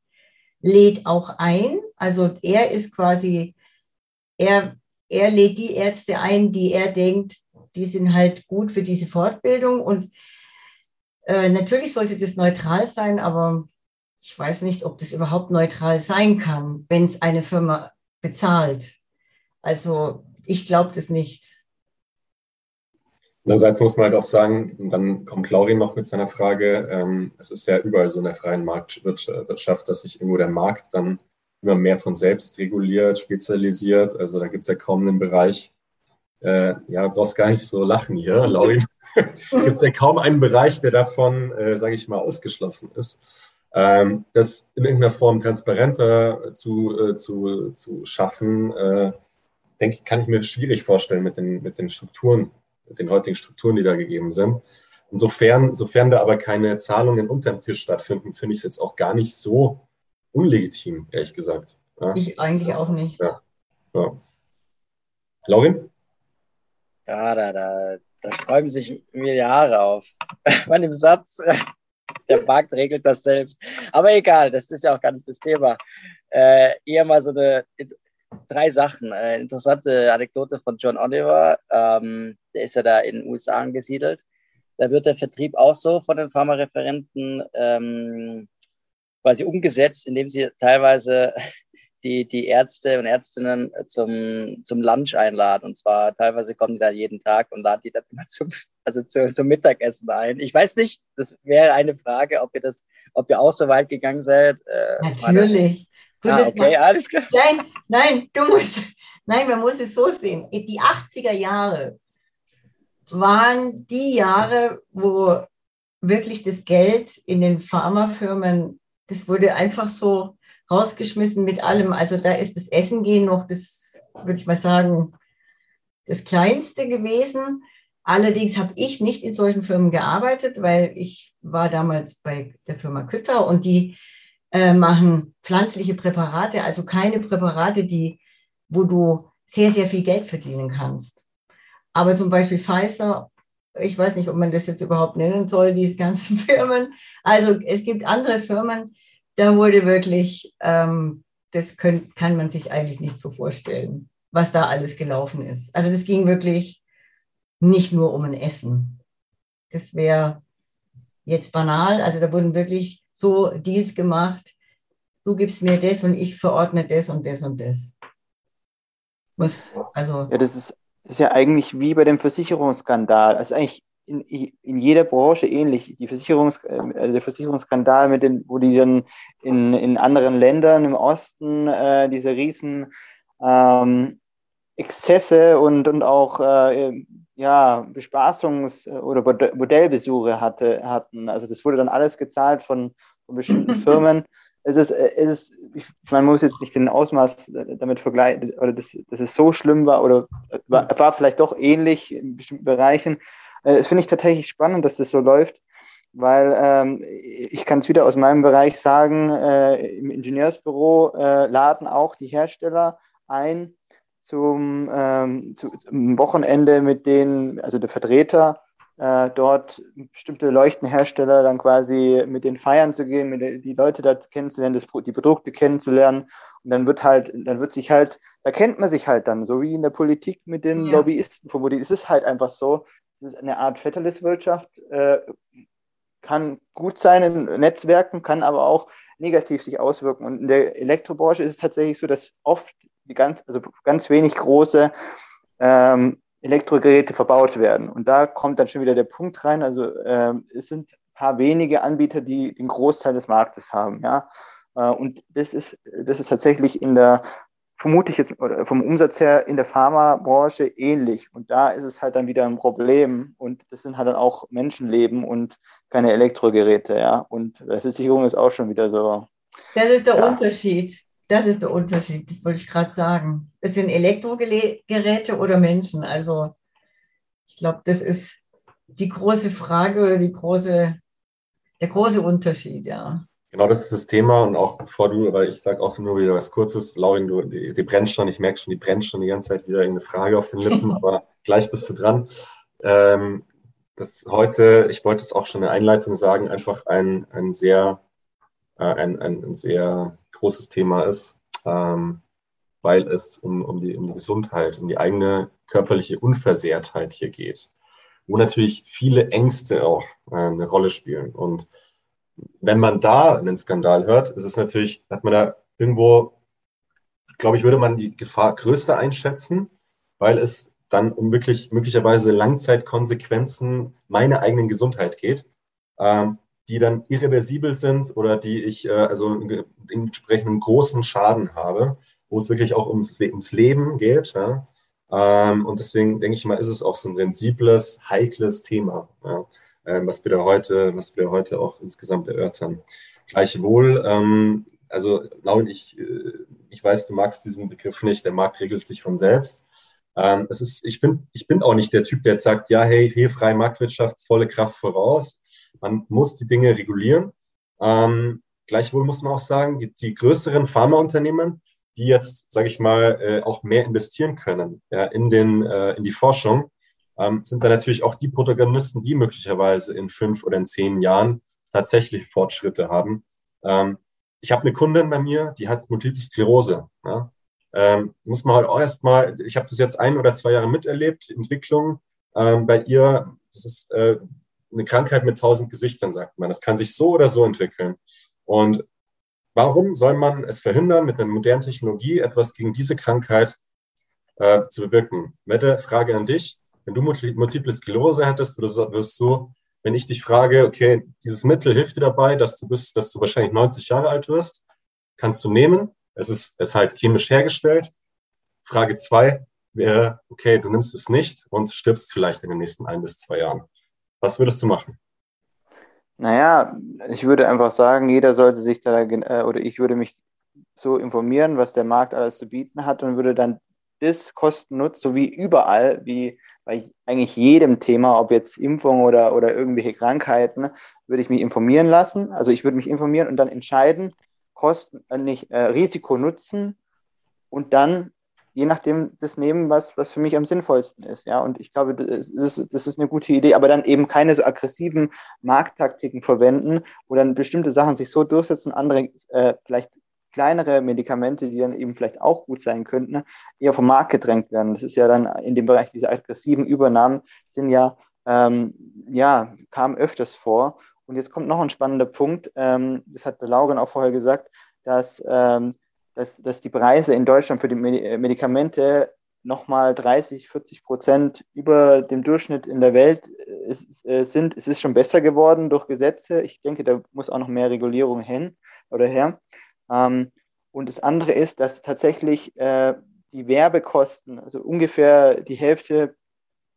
lädt auch ein. Also er ist quasi, er er lädt die Ärzte ein, die er denkt, die sind halt gut für diese Fortbildung. Und äh, natürlich sollte das neutral sein, aber ich weiß nicht, ob das überhaupt neutral sein kann, wenn es eine Firma bezahlt. Also ich glaube das nicht. Andererseits muss man halt auch sagen, dann kommt Laurin noch mit seiner Frage, ähm, es ist ja überall so in der freien Marktwirtschaft, dass sich irgendwo der Markt dann immer mehr von selbst reguliert, spezialisiert. Also da gibt es ja kaum einen Bereich, äh, ja, brauchst gar nicht so lachen hier, Laurin. gibt es ja kaum einen Bereich, der davon, äh, sage ich mal, ausgeschlossen ist. Ähm, das in irgendeiner Form transparenter zu, äh, zu, zu schaffen, äh, denke ich, kann ich mir schwierig vorstellen mit den, mit den Strukturen, mit den heutigen Strukturen, die da gegeben sind. Insofern, sofern da aber keine Zahlungen unterm Tisch stattfinden, finde ich es jetzt auch gar nicht so unlegitim, ehrlich gesagt. Ja? Ich eigentlich auch nicht. Ja. ja. Laurin? Ja, da, da, da sträuben sich mir die Haare auf. Bei dem Satz, der Markt regelt das selbst. Aber egal, das ist ja auch gar nicht das Thema. Äh, eher mal so eine drei Sachen. Äh, interessante Anekdote von John Oliver. Ähm, der ist ja da in den USA angesiedelt. Da wird der Vertrieb auch so von den Pharmareferenten ähm, quasi umgesetzt, indem sie teilweise die, die Ärzte und Ärztinnen zum, zum Lunch einladen. Und zwar teilweise kommen die da jeden Tag und laden die dann immer zum, also zu, zum Mittagessen ein. Ich weiß nicht, das wäre eine Frage, ob ihr das, ob ihr auch so weit gegangen seid. Äh, Natürlich. Ah, okay, alles klar. Nein, nein, du musst, nein, man muss es so sehen. Die 80er Jahre waren die Jahre, wo wirklich das Geld in den Pharmafirmen, das wurde einfach so rausgeschmissen mit allem. Also da ist das Essen gehen noch das, würde ich mal sagen, das Kleinste gewesen. Allerdings habe ich nicht in solchen Firmen gearbeitet, weil ich war damals bei der Firma Kütter und die äh, machen pflanzliche Präparate, also keine Präparate, die, wo du sehr, sehr viel Geld verdienen kannst. Aber zum Beispiel Pfizer, ich weiß nicht, ob man das jetzt überhaupt nennen soll, diese ganzen Firmen. Also es gibt andere Firmen, da wurde wirklich, ähm, das können, kann man sich eigentlich nicht so vorstellen, was da alles gelaufen ist. Also das ging wirklich nicht nur um ein Essen. Das wäre jetzt banal. Also da wurden wirklich so Deals gemacht, du gibst mir das und ich verordne das und das und das. Was, also ja, das ist, ist ja eigentlich wie bei dem Versicherungsskandal. Also eigentlich in, in jeder Branche ähnlich. Die Versicherungs, also der Versicherungsskandal, mit den, wo die dann in, in anderen Ländern im Osten äh, diese riesen ähm, Exzesse und, und auch äh, ja, Bespaßungs- oder Modellbesuche hatte, hatten. Also das wurde dann alles gezahlt von, von bestimmten Firmen. Es ist, es ist, man muss jetzt nicht den Ausmaß damit vergleichen, oder dass, dass es so schlimm war oder war, war vielleicht doch ähnlich in bestimmten Bereichen. Äh, das finde ich tatsächlich spannend, dass das so läuft, weil ähm, ich kann es wieder aus meinem Bereich sagen, äh, im Ingenieursbüro äh, laden auch die Hersteller ein, zum, ähm, zu, zum Wochenende mit denen, also der Vertreter, äh, dort bestimmte Leuchtenhersteller dann quasi mit den Feiern zu gehen, mit die Leute da kennenzulernen, das, die Produkte kennenzulernen. Und dann wird halt, dann wird sich halt, da kennt man sich halt dann, so wie in der Politik mit den ja. Lobbyisten vermutlich. Es ist halt einfach so, es ist eine Art Vetterliswirtschaft, äh, kann gut sein in Netzwerken, kann aber auch negativ sich auswirken. Und in der Elektrobranche ist es tatsächlich so, dass oft die ganz, also ganz wenig große ähm, Elektrogeräte verbaut werden. Und da kommt dann schon wieder der Punkt rein. Also ähm, es sind ein paar wenige Anbieter, die den Großteil des Marktes haben. Ja? Äh, und das ist, das ist tatsächlich in der, vermute ich jetzt vom Umsatz her in der Pharmabranche ähnlich. Und da ist es halt dann wieder ein Problem. Und das sind halt dann auch Menschenleben und keine Elektrogeräte. Ja? Und Versicherung ist auch schon wieder so. Das ist der ja. Unterschied. Das ist der Unterschied, das wollte ich gerade sagen. Es sind Elektrogeräte oder Menschen. Also ich glaube, das ist die große Frage oder die große, der große Unterschied, ja. Genau, das ist das Thema und auch bevor du, weil ich sage auch nur wieder was Kurzes, Laurin, du, die, die brennt schon, ich merke schon, die brennt schon die ganze Zeit wieder eine Frage auf den Lippen, aber gleich bist du dran. Ähm, das heute, ich wollte es auch schon in der Einleitung sagen, einfach ein, ein sehr, äh, ein, ein, ein sehr großes Thema ist. Ähm, weil es um, um, die, um die Gesundheit, um die eigene körperliche Unversehrtheit hier geht, wo natürlich viele Ängste auch äh, eine Rolle spielen. Und wenn man da einen Skandal hört, ist es natürlich, hat man da irgendwo, glaube ich, würde man die Gefahr größer einschätzen, weil es dann um wirklich möglicherweise Langzeitkonsequenzen meiner eigenen Gesundheit geht, ähm, die dann irreversibel sind oder die ich äh, also entsprechend großen Schaden habe, wo es wirklich auch ums, ums Leben geht. Ja? Ähm, und deswegen denke ich mal, ist es auch so ein sensibles, heikles Thema, ja? Ähm, was wir da heute, was wir heute auch insgesamt erörtern. Gleichwohl, ähm, also Lauren, ich, äh, ich weiß, du magst diesen Begriff nicht, der Markt regelt sich von selbst. Ähm, es ist, ich, bin, ich bin auch nicht der Typ, der jetzt sagt, ja, hey, hier freie Marktwirtschaft, volle Kraft voraus. Man muss die Dinge regulieren. Ähm, gleichwohl muss man auch sagen, die, die größeren Pharmaunternehmen, die jetzt, sage ich mal, äh, auch mehr investieren können ja, in, den, äh, in die Forschung, ähm, sind da natürlich auch die Protagonisten, die möglicherweise in fünf oder in zehn Jahren tatsächlich Fortschritte haben. Ähm, ich habe eine Kundin bei mir, die hat Multiple Sklerose. Ja? Ähm, muss man halt auch erstmal, ich habe das jetzt ein oder zwei Jahre miterlebt, Entwicklung ähm, bei ihr, das ist äh, eine Krankheit mit tausend Gesichtern, sagt man. Das kann sich so oder so entwickeln. Und warum soll man es verhindern, mit einer modernen Technologie etwas gegen diese Krankheit äh, zu bewirken? Mette, Frage an dich. Wenn du Multiple Sklerose hättest, wirst du, wenn ich dich frage, okay, dieses Mittel hilft dir dabei, dass du bist, dass du wahrscheinlich 90 Jahre alt wirst, kannst du nehmen. Es ist, es ist halt chemisch hergestellt. Frage zwei wäre, okay, du nimmst es nicht und stirbst vielleicht in den nächsten ein bis zwei Jahren. Was würdest du machen? Naja, ich würde einfach sagen, jeder sollte sich da, äh, oder ich würde mich so informieren, was der Markt alles zu bieten hat und würde dann das Kosten-Nutz, so wie überall, wie bei eigentlich jedem Thema, ob jetzt Impfung oder, oder irgendwelche Krankheiten, würde ich mich informieren lassen. Also ich würde mich informieren und dann entscheiden, Kosten, äh, nicht äh, Risiko nutzen und dann je nachdem das nehmen, was, was für mich am sinnvollsten ist. Ja, und ich glaube, das ist, das ist eine gute Idee, aber dann eben keine so aggressiven Markttaktiken verwenden, wo dann bestimmte Sachen sich so durchsetzen, andere äh, vielleicht kleinere Medikamente, die dann eben vielleicht auch gut sein könnten, eher vom Markt gedrängt werden. Das ist ja dann in dem Bereich dieser aggressiven Übernahmen sind ja, ähm, ja, kam öfters vor. Und jetzt kommt noch ein spannender Punkt. Ähm, das hat Lauren auch vorher gesagt, dass ähm, dass, dass die Preise in Deutschland für die äh, Medikamente nochmal 30, 40 Prozent über dem Durchschnitt in der Welt äh, äh, sind. Es ist schon besser geworden durch Gesetze. Ich denke, da muss auch noch mehr Regulierung hin oder her. Ähm, und das andere ist, dass tatsächlich äh, die Werbekosten, also ungefähr die Hälfte,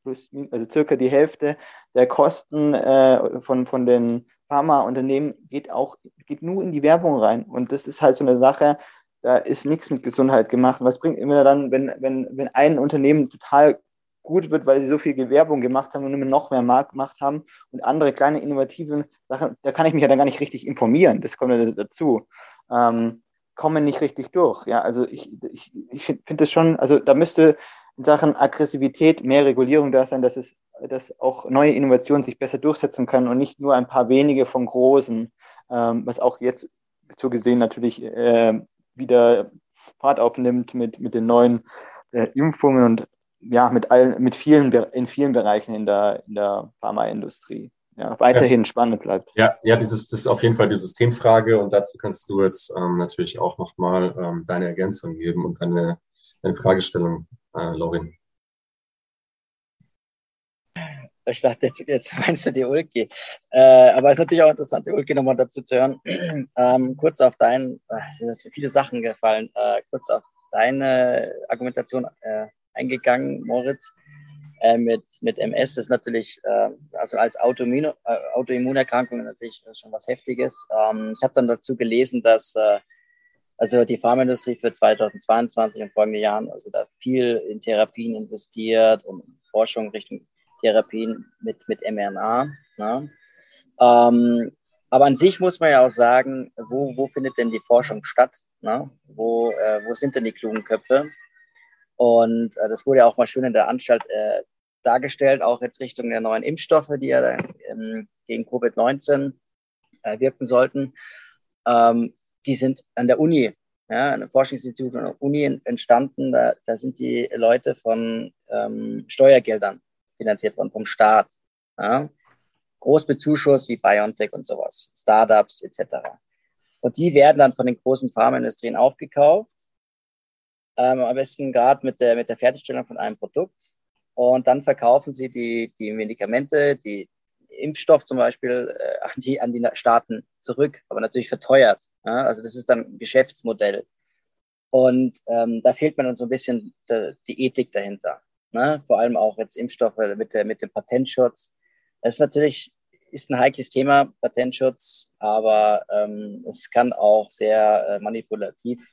plus, also circa die Hälfte der Kosten äh, von, von den Pharmaunternehmen geht auch, geht nur in die Werbung rein. Und das ist halt so eine Sache, da ist nichts mit Gesundheit gemacht. Was bringt immer dann, wenn, wenn, wenn ein Unternehmen total gut wird, weil sie so viel Werbung gemacht haben und immer noch mehr Markt gemacht haben und andere kleine innovative Sachen, da kann ich mich ja dann gar nicht richtig informieren. Das kommt ja dazu. Ähm, kommen nicht richtig durch. Ja, also ich, ich, ich finde das schon, also da müsste in Sachen Aggressivität mehr Regulierung da sein, dass es, dass auch neue Innovationen sich besser durchsetzen können und nicht nur ein paar wenige von großen, ähm, was auch jetzt so gesehen natürlich äh, wieder Fahrt aufnimmt mit, mit den neuen äh, Impfungen und ja, mit allen, mit vielen, in vielen Bereichen in der, in der Pharmaindustrie. Ja, weiterhin ja. spannend bleibt. Ja, ja, dieses, das ist auf jeden Fall die Systemfrage und dazu kannst du jetzt ähm, natürlich auch nochmal ähm, deine Ergänzung geben und deine, deine Fragestellung, äh, Laurin. Ich dachte, jetzt, jetzt meinst du die Ulki. Äh, aber es ist natürlich auch interessant, die Ulki nochmal dazu zu hören. ähm, kurz auf dein, äh, sind viele Sachen gefallen, äh, kurz auf deine Argumentation äh, eingegangen, Moritz. Äh, mit, mit MS ist natürlich, äh, also als Autoimmun, äh, Autoimmunerkrankung natürlich schon was Heftiges. Ähm, ich habe dann dazu gelesen, dass äh, also die Pharmaindustrie für 2022 und folgende Jahren also da viel in Therapien investiert und Forschung Richtung Therapien mit, mit mRNA. Ne? Ähm, aber an sich muss man ja auch sagen, wo, wo findet denn die Forschung statt? Ne? Wo, äh, wo sind denn die klugen Köpfe? Und äh, das wurde ja auch mal schön in der Anstalt äh, dargestellt, auch jetzt Richtung der neuen Impfstoffe, die ja dann, ähm, gegen Covid-19 äh, wirken sollten. Ähm, die sind an der Uni ja, ein Forschungsinstitut und eine Uni entstanden. Da, da sind die Leute von ähm, Steuergeldern finanziert worden, vom Staat. Ja. Großbezuschuss wie BioNTech und sowas, Startups etc. Und die werden dann von den großen Pharmaindustrien aufgekauft. Ähm, am besten gerade mit der, mit der Fertigstellung von einem Produkt. Und dann verkaufen sie die, die Medikamente, die Impfstoff zum Beispiel äh, an, die, an die Staaten zurück, aber natürlich verteuert. Ja? Also das ist dann ein Geschäftsmodell. Und ähm, da fehlt mir dann so ein bisschen de, die Ethik dahinter. Ne? Vor allem auch jetzt Impfstoffe mit, der, mit dem Patentschutz. Das ist natürlich ist ein heikles Thema, Patentschutz, aber ähm, es kann auch sehr äh, manipulativ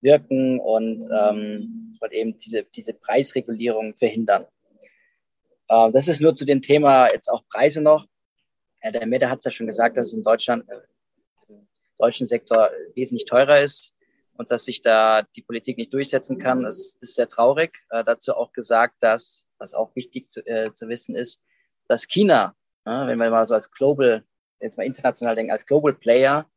wirken und ähm, eben diese, diese Preisregulierung verhindern. Äh, das ist nur zu dem Thema jetzt auch Preise noch. Ja, der Mette hat es ja schon gesagt, dass es in Deutschland, äh, im deutschen Sektor wesentlich teurer ist und dass sich da die Politik nicht durchsetzen kann. Das ist sehr traurig. Äh, dazu auch gesagt, dass, was auch wichtig zu, äh, zu wissen ist, dass China, wenn wir mal so als Global, jetzt mal international denken, als Global Player,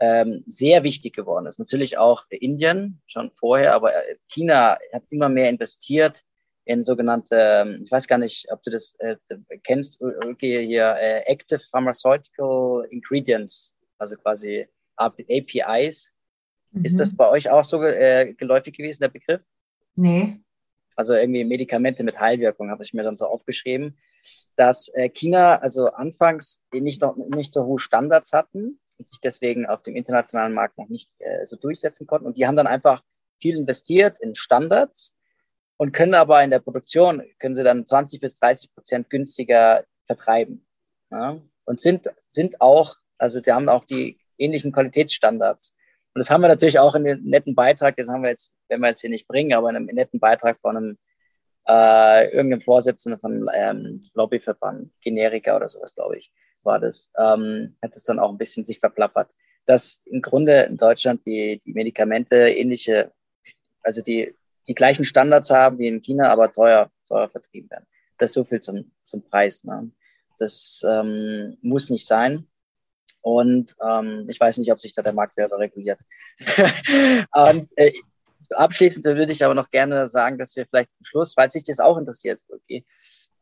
ähm, sehr wichtig geworden ist. Natürlich auch Indien schon vorher, aber äh, China hat immer mehr investiert in sogenannte, ähm, ich weiß gar nicht, ob du das äh, kennst, okay, hier äh, Active Pharmaceutical Ingredients, also quasi APIs. Mhm. Ist das bei euch auch so äh, geläufig gewesen, der Begriff? Nee. Also irgendwie Medikamente mit Heilwirkung habe ich mir dann so aufgeschrieben, dass äh, China also anfangs nicht noch nicht so hohe Standards hatten und sich deswegen auf dem internationalen Markt noch nicht äh, so durchsetzen konnten. Und die haben dann einfach viel investiert in Standards und können aber in der Produktion, können sie dann 20 bis 30 Prozent günstiger vertreiben. Ja? Und sind, sind auch, also die haben auch die ähnlichen Qualitätsstandards. Und das haben wir natürlich auch in dem netten Beitrag, das haben wir jetzt, wenn wir jetzt hier nicht bringen, aber in einem netten Beitrag von einem äh, irgendeinem Vorsitzenden von ähm, Lobbyverband, Generika oder sowas, glaube ich, war das, ähm, hat es dann auch ein bisschen sich verplappert. Dass im Grunde in Deutschland die, die Medikamente ähnliche, also die die gleichen Standards haben wie in China, aber teuer, teuer vertrieben werden. Das ist so viel zum, zum Preis. Ne? Das ähm, muss nicht sein. Und ähm, ich weiß nicht, ob sich da der Markt selber reguliert. und äh, abschließend würde ich aber noch gerne sagen, dass wir vielleicht zum Schluss, falls sich das auch interessiert, okay,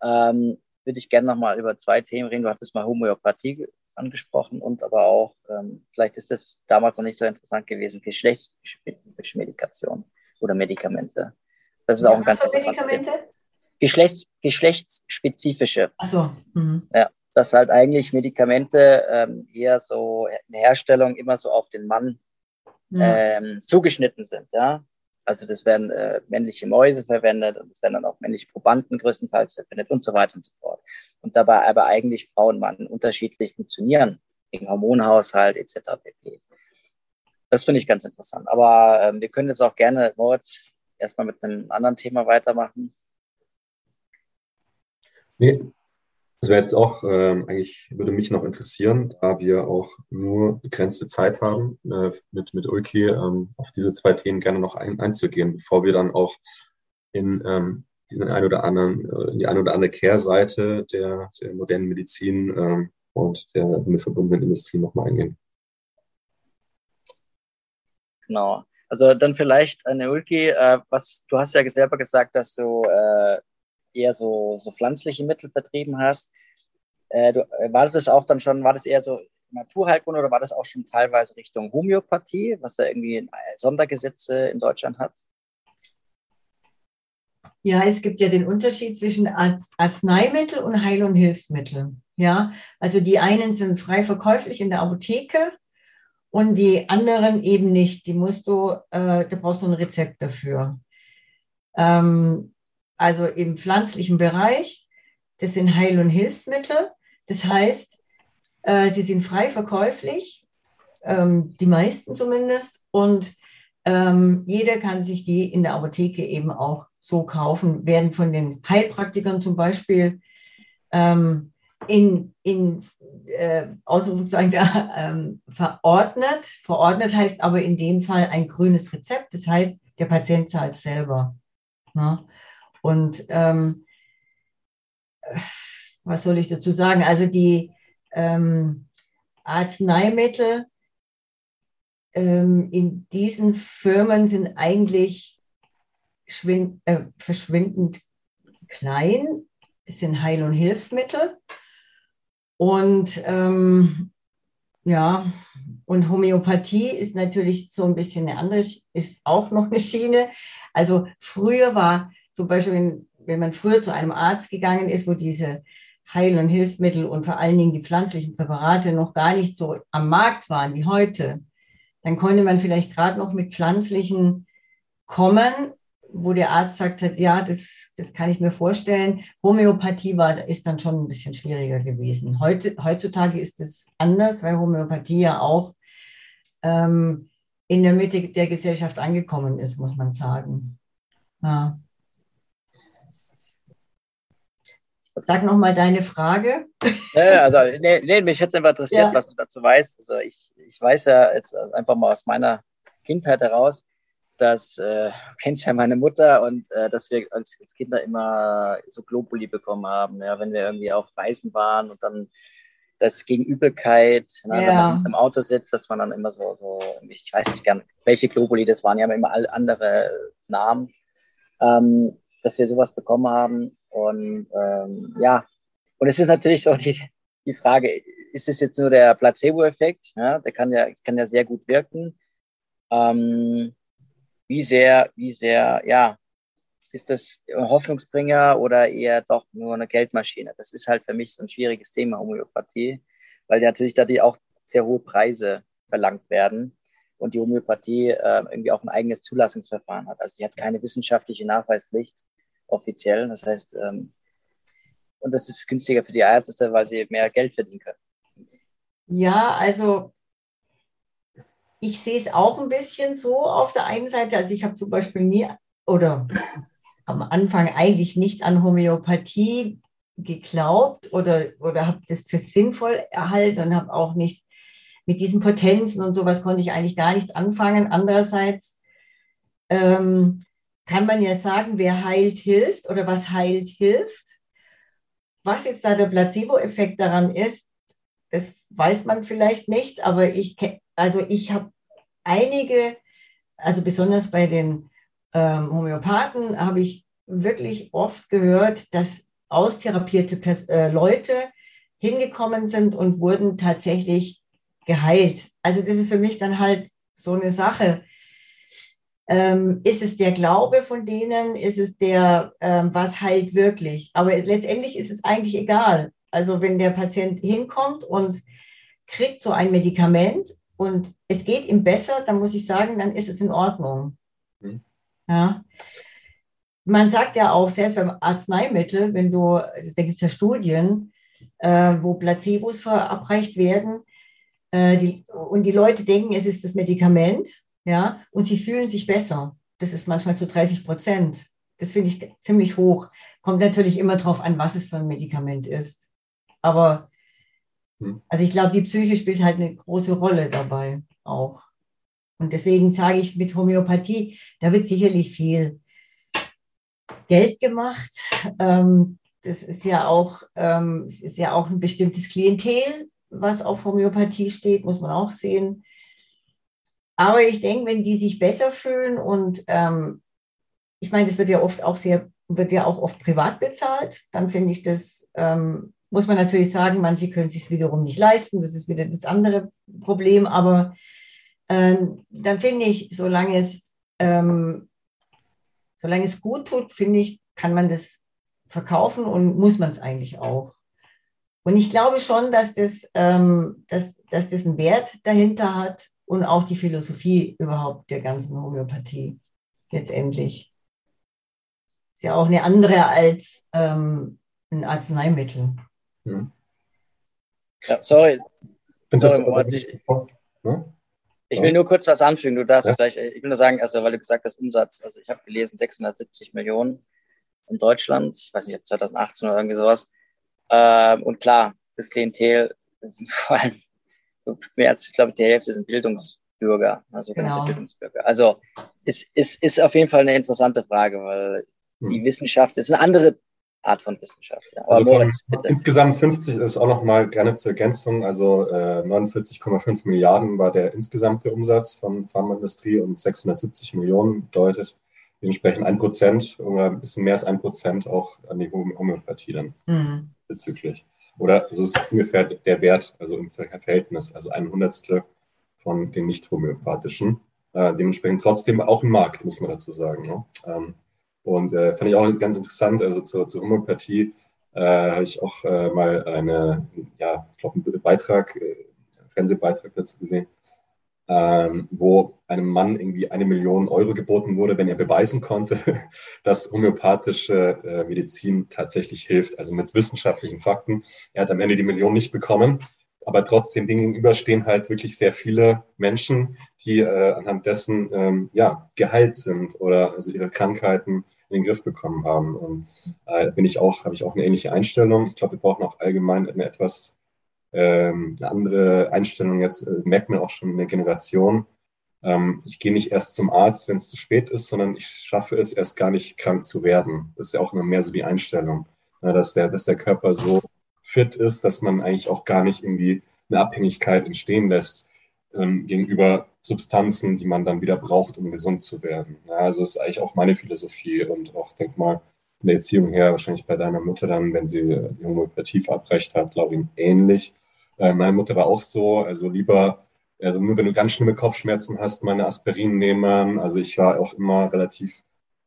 ähm, würde ich gerne nochmal über zwei Themen reden. Du hattest mal Homöopathie angesprochen und aber auch, ähm, vielleicht ist das damals noch nicht so interessant gewesen, geschlechtsspezifische Medikation oder Medikamente. Das ist ja, auch ein ganz interessantes Thema. Geschlechts, geschlechtsspezifische. Ach so. Mhm. Ja, dass halt eigentlich Medikamente ähm, eher so in der Herstellung immer so auf den Mann mhm. ähm, zugeschnitten sind. Ja, also das werden äh, männliche Mäuse verwendet und es werden dann auch männliche Probanden größtenteils verwendet und so weiter und so fort. Und dabei aber eigentlich Frauen Mann unterschiedlich funktionieren, wegen Hormonhaushalt etc. pp. Das finde ich ganz interessant. Aber ähm, wir können jetzt auch gerne, Moritz, erstmal mit einem anderen Thema weitermachen. Nee, das wäre jetzt auch, ähm, eigentlich würde mich noch interessieren, da wir auch nur begrenzte Zeit haben, äh, mit, mit Ulki ähm, auf diese zwei Themen gerne noch ein, einzugehen, bevor wir dann auch in, ähm, den ein oder anderen, äh, in die eine oder andere Kehrseite der, der modernen Medizin ähm, und der damit verbundenen Industrie nochmal eingehen. Genau. Also dann vielleicht eine Ulki, äh, was du hast ja selber gesagt, dass du äh, eher so, so pflanzliche Mittel vertrieben hast. Äh, du, äh, war das auch dann schon, war das eher so Naturheilkunde oder war das auch schon teilweise Richtung Homöopathie, was da irgendwie Sondergesetze in Deutschland hat? Ja, es gibt ja den Unterschied zwischen Arzneimittel und Heil- und Hilfsmittel. Ja, also die einen sind frei verkäuflich in der Apotheke und die anderen eben nicht. Die musst du, äh, da brauchst du ein Rezept dafür. Ähm, also im pflanzlichen Bereich, das sind Heil- und Hilfsmittel. Das heißt, äh, sie sind frei verkäuflich, ähm, die meisten zumindest, und ähm, jeder kann sich die in der Apotheke eben auch so kaufen, werden von den Heilpraktikern zum Beispiel ähm, in, in äh, Ausrufungszeichen ähm, verordnet. Verordnet heißt aber in dem Fall ein grünes Rezept. Das heißt, der Patient zahlt selber. Ne? Und ähm, was soll ich dazu sagen? Also die ähm, Arzneimittel ähm, in diesen Firmen sind eigentlich äh, verschwindend klein. Es sind Heil- und Hilfsmittel. Und ähm, ja, und Homöopathie ist natürlich so ein bisschen eine andere, ist auch noch eine Schiene. Also früher war zum Beispiel, wenn, wenn man früher zu einem Arzt gegangen ist, wo diese Heil- und Hilfsmittel und vor allen Dingen die pflanzlichen Präparate noch gar nicht so am Markt waren wie heute, dann konnte man vielleicht gerade noch mit pflanzlichen kommen, wo der Arzt sagt hat, ja, das, das kann ich mir vorstellen. Homöopathie war, ist dann schon ein bisschen schwieriger gewesen. Heute, heutzutage ist es anders, weil Homöopathie ja auch ähm, in der Mitte der Gesellschaft angekommen ist, muss man sagen. Ja. Sag nochmal deine Frage. Ja, also, nee, nee, mich hätte es einfach interessiert, ja. was du dazu weißt. Also ich, ich weiß ja jetzt einfach mal aus meiner Kindheit heraus, dass, äh, du kennst ja meine Mutter und äh, dass wir als, als, Kinder immer so Globuli bekommen haben, ja, wenn wir irgendwie auf Reisen waren und dann das gegen Übelkeit, ne, ja. wenn man im Auto sitzt, dass man dann immer so, so ich weiß nicht gern, welche Globuli das waren, die haben immer alle andere Namen, ähm, dass wir sowas bekommen haben und ähm, ja, und es ist natürlich so die, die Frage, ist es jetzt nur der Placebo-Effekt? Ja, der kann ja, kann ja sehr gut wirken. Ähm, wie sehr, wie sehr, ja, ist das Hoffnungsbringer oder eher doch nur eine Geldmaschine? Das ist halt für mich so ein schwieriges Thema, Homöopathie, weil natürlich da die auch sehr hohe Preise verlangt werden und die Homöopathie äh, irgendwie auch ein eigenes Zulassungsverfahren hat. Also sie hat keine wissenschaftliche Nachweispflicht offiziell. Das heißt, ähm, und das ist günstiger für die Ärzte, weil sie mehr Geld verdienen können. Ja, also ich sehe es auch ein bisschen so auf der einen Seite. Also ich habe zum Beispiel nie oder am Anfang eigentlich nicht an Homöopathie geglaubt oder, oder habe das für sinnvoll erhalten und habe auch nicht mit diesen Potenzen und sowas konnte ich eigentlich gar nichts anfangen. Andererseits ähm, kann man ja sagen, wer heilt, hilft oder was heilt, hilft. Was jetzt da der Placebo-Effekt daran ist, das weiß man vielleicht nicht, aber ich, also ich habe einige, also besonders bei den ähm, Homöopathen, habe ich wirklich oft gehört, dass austherapierte Pers äh, Leute hingekommen sind und wurden tatsächlich geheilt. Also das ist für mich dann halt so eine Sache. Ähm, ist es der Glaube von denen? Ist es der, ähm, was heilt wirklich? Aber letztendlich ist es eigentlich egal. Also wenn der Patient hinkommt und kriegt so ein Medikament und es geht ihm besser, dann muss ich sagen, dann ist es in Ordnung. Mhm. Ja. Man sagt ja auch, selbst beim Arzneimittel, wenn du, da gibt es ja Studien, äh, wo Placebos verabreicht werden, äh, die, und die Leute denken, es ist das Medikament, ja, und sie fühlen sich besser. Das ist manchmal zu 30 Prozent. Das finde ich ziemlich hoch. Kommt natürlich immer darauf an, was es für ein Medikament ist. Aber hm. also ich glaube, die Psyche spielt halt eine große Rolle dabei auch. Und deswegen sage ich mit Homöopathie, da wird sicherlich viel Geld gemacht. Ähm, das ist ja auch, ähm, es ist ja auch ein bestimmtes Klientel, was auf Homöopathie steht, muss man auch sehen. Aber ich denke, wenn die sich besser fühlen und ähm, ich meine, das wird ja oft auch sehr, wird ja auch oft privat bezahlt, dann finde ich das ähm, muss man natürlich sagen, manche können sich wiederum nicht leisten. Das ist wieder das andere Problem. Aber ähm, dann finde ich, solange es, ähm, solange es gut tut, finde ich, kann man das verkaufen und muss man es eigentlich auch. Und ich glaube schon, dass das, ähm, dass, dass das einen Wert dahinter hat und auch die Philosophie überhaupt der ganzen Homöopathie letztendlich. Ist ja auch eine andere als ähm, ein Arzneimittel. Mhm. Ja, sorry. sorry Moritz, ich, ne? ich, will nur kurz was anfügen. Du darfst ja. gleich, ich will nur sagen, also weil du gesagt hast, Umsatz, also ich habe gelesen 670 Millionen in Deutschland, ich weiß nicht, 2018 oder irgendwie sowas. Ähm, und klar, das Klientel das sind vor allem mehr als, ich glaube, die Hälfte sind Bildungsbürger, also genau. Bildungsbürger. Also es ist, ist auf jeden Fall eine interessante Frage, weil die hm. Wissenschaft ist eine andere Art von Wissenschaft. Ja. Also Moritz, insgesamt 50 ist auch noch mal gerne zur Ergänzung. Also äh, 49,5 Milliarden war der insgesamte Umsatz von Pharmaindustrie und 670 Millionen bedeutet dementsprechend ein Prozent oder ein bisschen mehr als ein Prozent auch an die Homöopathie dann mhm. bezüglich. Oder es ist ungefähr der Wert, also im Verhältnis, also ein Hundertstel von den nicht homöopathischen. Äh, dementsprechend trotzdem auch ein Markt, muss man dazu sagen. Ne? Ähm, und äh, fand ich auch ganz interessant, also zur, zur Homöopathie äh, habe ich auch äh, mal eine, ja, ich glaube, einen Beitrag, äh, Fernsehbeitrag dazu gesehen, ähm, wo einem Mann irgendwie eine Million Euro geboten wurde, wenn er beweisen konnte, dass homöopathische äh, Medizin tatsächlich hilft, also mit wissenschaftlichen Fakten. Er hat am Ende die Million nicht bekommen, aber trotzdem dem gegenüber stehen halt wirklich sehr viele Menschen, die äh, anhand dessen ähm, ja, geheilt sind oder also ihre Krankheiten in den Griff bekommen haben. Und äh, bin ich auch, habe ich auch eine ähnliche Einstellung. Ich glaube, wir brauchen auch allgemein eine etwas ähm, eine andere Einstellung. Jetzt äh, merkt man auch schon in der Generation. Ähm, ich gehe nicht erst zum Arzt, wenn es zu spät ist, sondern ich schaffe es erst gar nicht krank zu werden. Das ist ja auch immer mehr so die Einstellung, ja, dass, der, dass der Körper so fit ist, dass man eigentlich auch gar nicht irgendwie eine Abhängigkeit entstehen lässt ähm, gegenüber Substanzen, die man dann wieder braucht, um gesund zu werden. Also das ist eigentlich auch meine Philosophie und auch, denk mal, in der Erziehung her, wahrscheinlich bei deiner Mutter dann, wenn sie die Homöopathie verabreicht hat, glaube ich, ähnlich. Äh, meine Mutter war auch so, also lieber, also nur wenn du ganz schlimme Kopfschmerzen hast, meine Aspirin nehmen. Also ich war auch immer relativ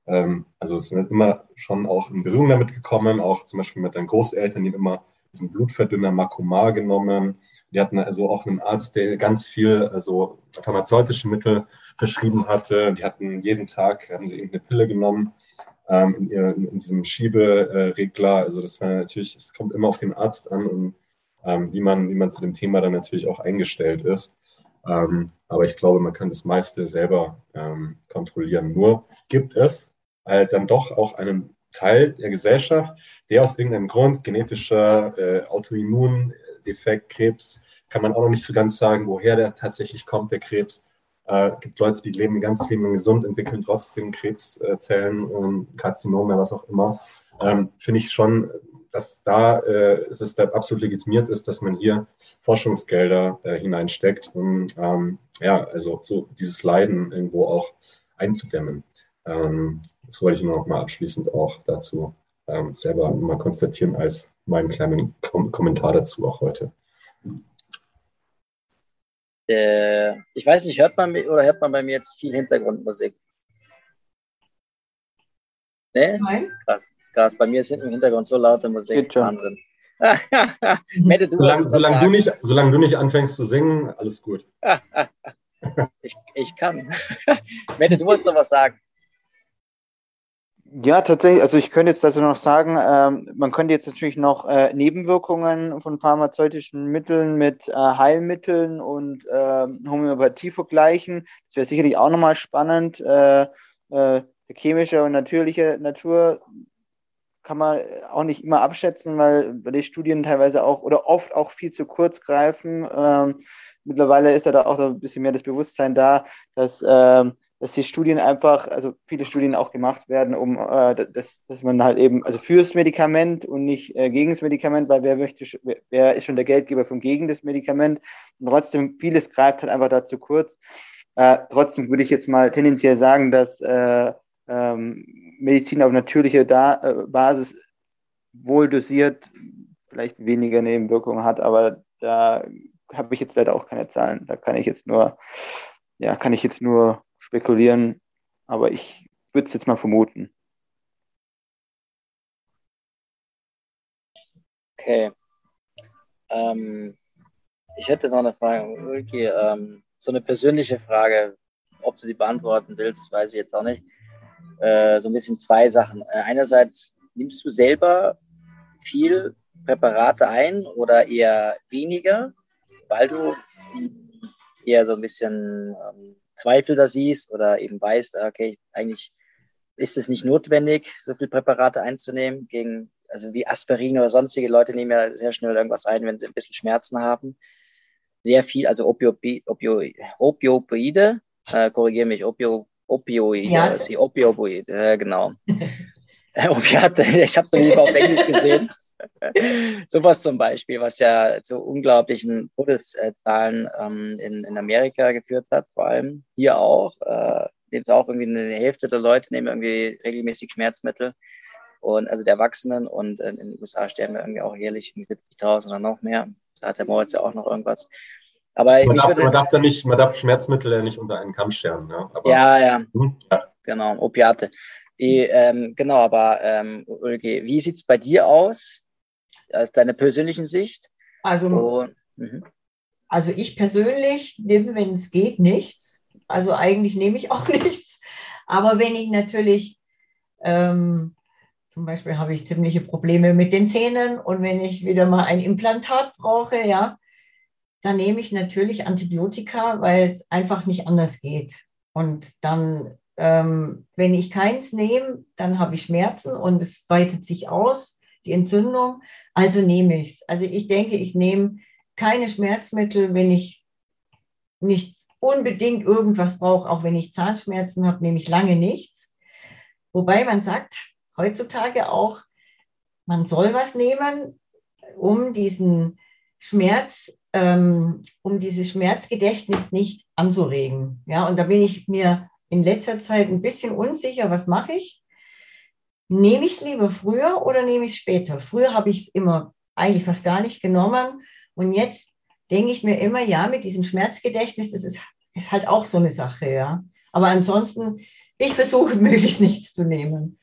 ähm, also es sind immer schon auch in Berührung damit gekommen, auch zum Beispiel mit deinen Großeltern, die immer diesen Blutverdünner Makomar genommen. Die hatten also auch einen Arzt, der ganz viel also pharmazeutische Mittel verschrieben hatte. Die hatten jeden Tag, haben sie irgendeine Pille genommen ähm, in, ihr, in, diesem Schieberegler. Also das war natürlich, es kommt immer auf den Arzt an und ähm, wie, man, wie man zu dem Thema dann natürlich auch eingestellt ist. Ähm, aber ich glaube, man kann das meiste selber ähm, kontrollieren. Nur gibt es halt dann doch auch einen Teil der Gesellschaft, der aus irgendeinem Grund, genetischer äh, Autoimmundefekt, Krebs, kann man auch noch nicht so ganz sagen, woher der tatsächlich kommt, der Krebs. Äh, gibt Leute, die leben ganz Leben gesund, entwickeln trotzdem Krebszellen und Karzinome, was auch immer. Ähm, Finde ich schon, dass da äh, es da absolut legitimiert ist, dass man hier Forschungsgelder äh, hineinsteckt, um ähm, ja, also so dieses Leiden irgendwo auch einzudämmen. Ähm, das wollte ich nur noch mal abschließend auch dazu ähm, selber mal konstatieren als meinen kleinen Kom Kommentar dazu auch heute. Äh, ich weiß nicht, hört man oder hört man bei mir jetzt viel Hintergrundmusik? Nee? Nein. Krass, krass. Bei mir ist hinten im Hintergrund so laute Musik. Wahnsinn. Mette, du solange, solange, du nicht, solange du nicht anfängst zu singen, alles gut. ich, ich kann. Mette, du wolltest noch was sagen. Ja, tatsächlich. Also ich könnte jetzt dazu noch sagen, ähm, man könnte jetzt natürlich noch äh, Nebenwirkungen von pharmazeutischen Mitteln mit äh, Heilmitteln und äh, Homöopathie vergleichen. Das wäre sicherlich auch nochmal spannend. Äh, äh, chemische und natürliche Natur kann man auch nicht immer abschätzen, weil, die Studien teilweise auch oder oft auch viel zu kurz greifen. Ähm, mittlerweile ist da auch so ein bisschen mehr das Bewusstsein da, dass ähm, dass die Studien einfach, also viele Studien auch gemacht werden, um äh, dass, dass man halt eben, also fürs Medikament und nicht äh, gegen das Medikament, weil wer möchte, wer ist schon der Geldgeber vom gegen das Medikament und trotzdem vieles greift halt einfach dazu kurz. Äh, trotzdem würde ich jetzt mal tendenziell sagen, dass äh, ähm, Medizin auf natürliche da äh, Basis wohl dosiert vielleicht weniger Nebenwirkungen hat, aber da habe ich jetzt leider auch keine Zahlen. Da kann ich jetzt nur, ja, kann ich jetzt nur spekulieren, aber ich würde es jetzt mal vermuten. Okay. Ähm, ich hätte noch eine Frage, Ulki. Ähm, so eine persönliche Frage, ob du die beantworten willst, weiß ich jetzt auch nicht. Äh, so ein bisschen zwei Sachen. Äh, einerseits, nimmst du selber viel Präparate ein oder eher weniger, weil du eher so ein bisschen ähm, Zweifel da siehst oder eben weißt, okay, eigentlich ist es nicht notwendig, so viel Präparate einzunehmen gegen, also wie Aspirin oder sonstige Leute nehmen ja sehr schnell irgendwas ein, wenn sie ein bisschen Schmerzen haben. Sehr viel, also Opiopi, Opio, Opioide, äh, korrigiere mich, Opio, Opioide, ja. ist die Opioide, äh, genau. Opiate, ich habe es lieber auf Englisch gesehen. Sowas zum Beispiel, was ja zu unglaublichen Todeszahlen ähm, in, in Amerika geführt hat, vor allem hier auch. Äh, nimmt auch irgendwie eine Hälfte der Leute nehmen irgendwie regelmäßig Schmerzmittel und also der Erwachsenen und in den USA sterben ja irgendwie auch jährlich 70.000 oder noch mehr. Da hat der Moritz ja auch noch irgendwas. Aber man, darf, man darf da nicht, man darf Schmerzmittel ja nicht unter einen Kamm scheren. Ja, aber, ja, ja. Hm, ja. Genau, Opiate. Die, ähm, genau, aber ähm, Ulge, wie sieht es bei dir aus? Aus deiner persönlichen Sicht? Also, oh, also ich persönlich nehme, wenn es geht, nichts. Also eigentlich nehme ich auch nichts. Aber wenn ich natürlich ähm, zum Beispiel habe ich ziemliche Probleme mit den Zähnen und wenn ich wieder mal ein Implantat brauche, ja, dann nehme ich natürlich Antibiotika, weil es einfach nicht anders geht. Und dann, ähm, wenn ich keins nehme, dann habe ich Schmerzen und es weitet sich aus, die Entzündung. Also nehme ich es. Also ich denke, ich nehme keine Schmerzmittel, wenn ich nicht unbedingt irgendwas brauche. Auch wenn ich Zahnschmerzen habe, nehme ich lange nichts. Wobei man sagt, heutzutage auch, man soll was nehmen, um diesen Schmerz, ähm, um dieses Schmerzgedächtnis nicht anzuregen. Ja, und da bin ich mir in letzter Zeit ein bisschen unsicher, was mache ich? Nehme ich es lieber früher oder nehme ich es später? Früher habe ich es immer eigentlich fast gar nicht genommen und jetzt denke ich mir immer, ja, mit diesem Schmerzgedächtnis, das ist, ist halt auch so eine Sache, ja. Aber ansonsten, ich versuche möglichst nichts zu nehmen.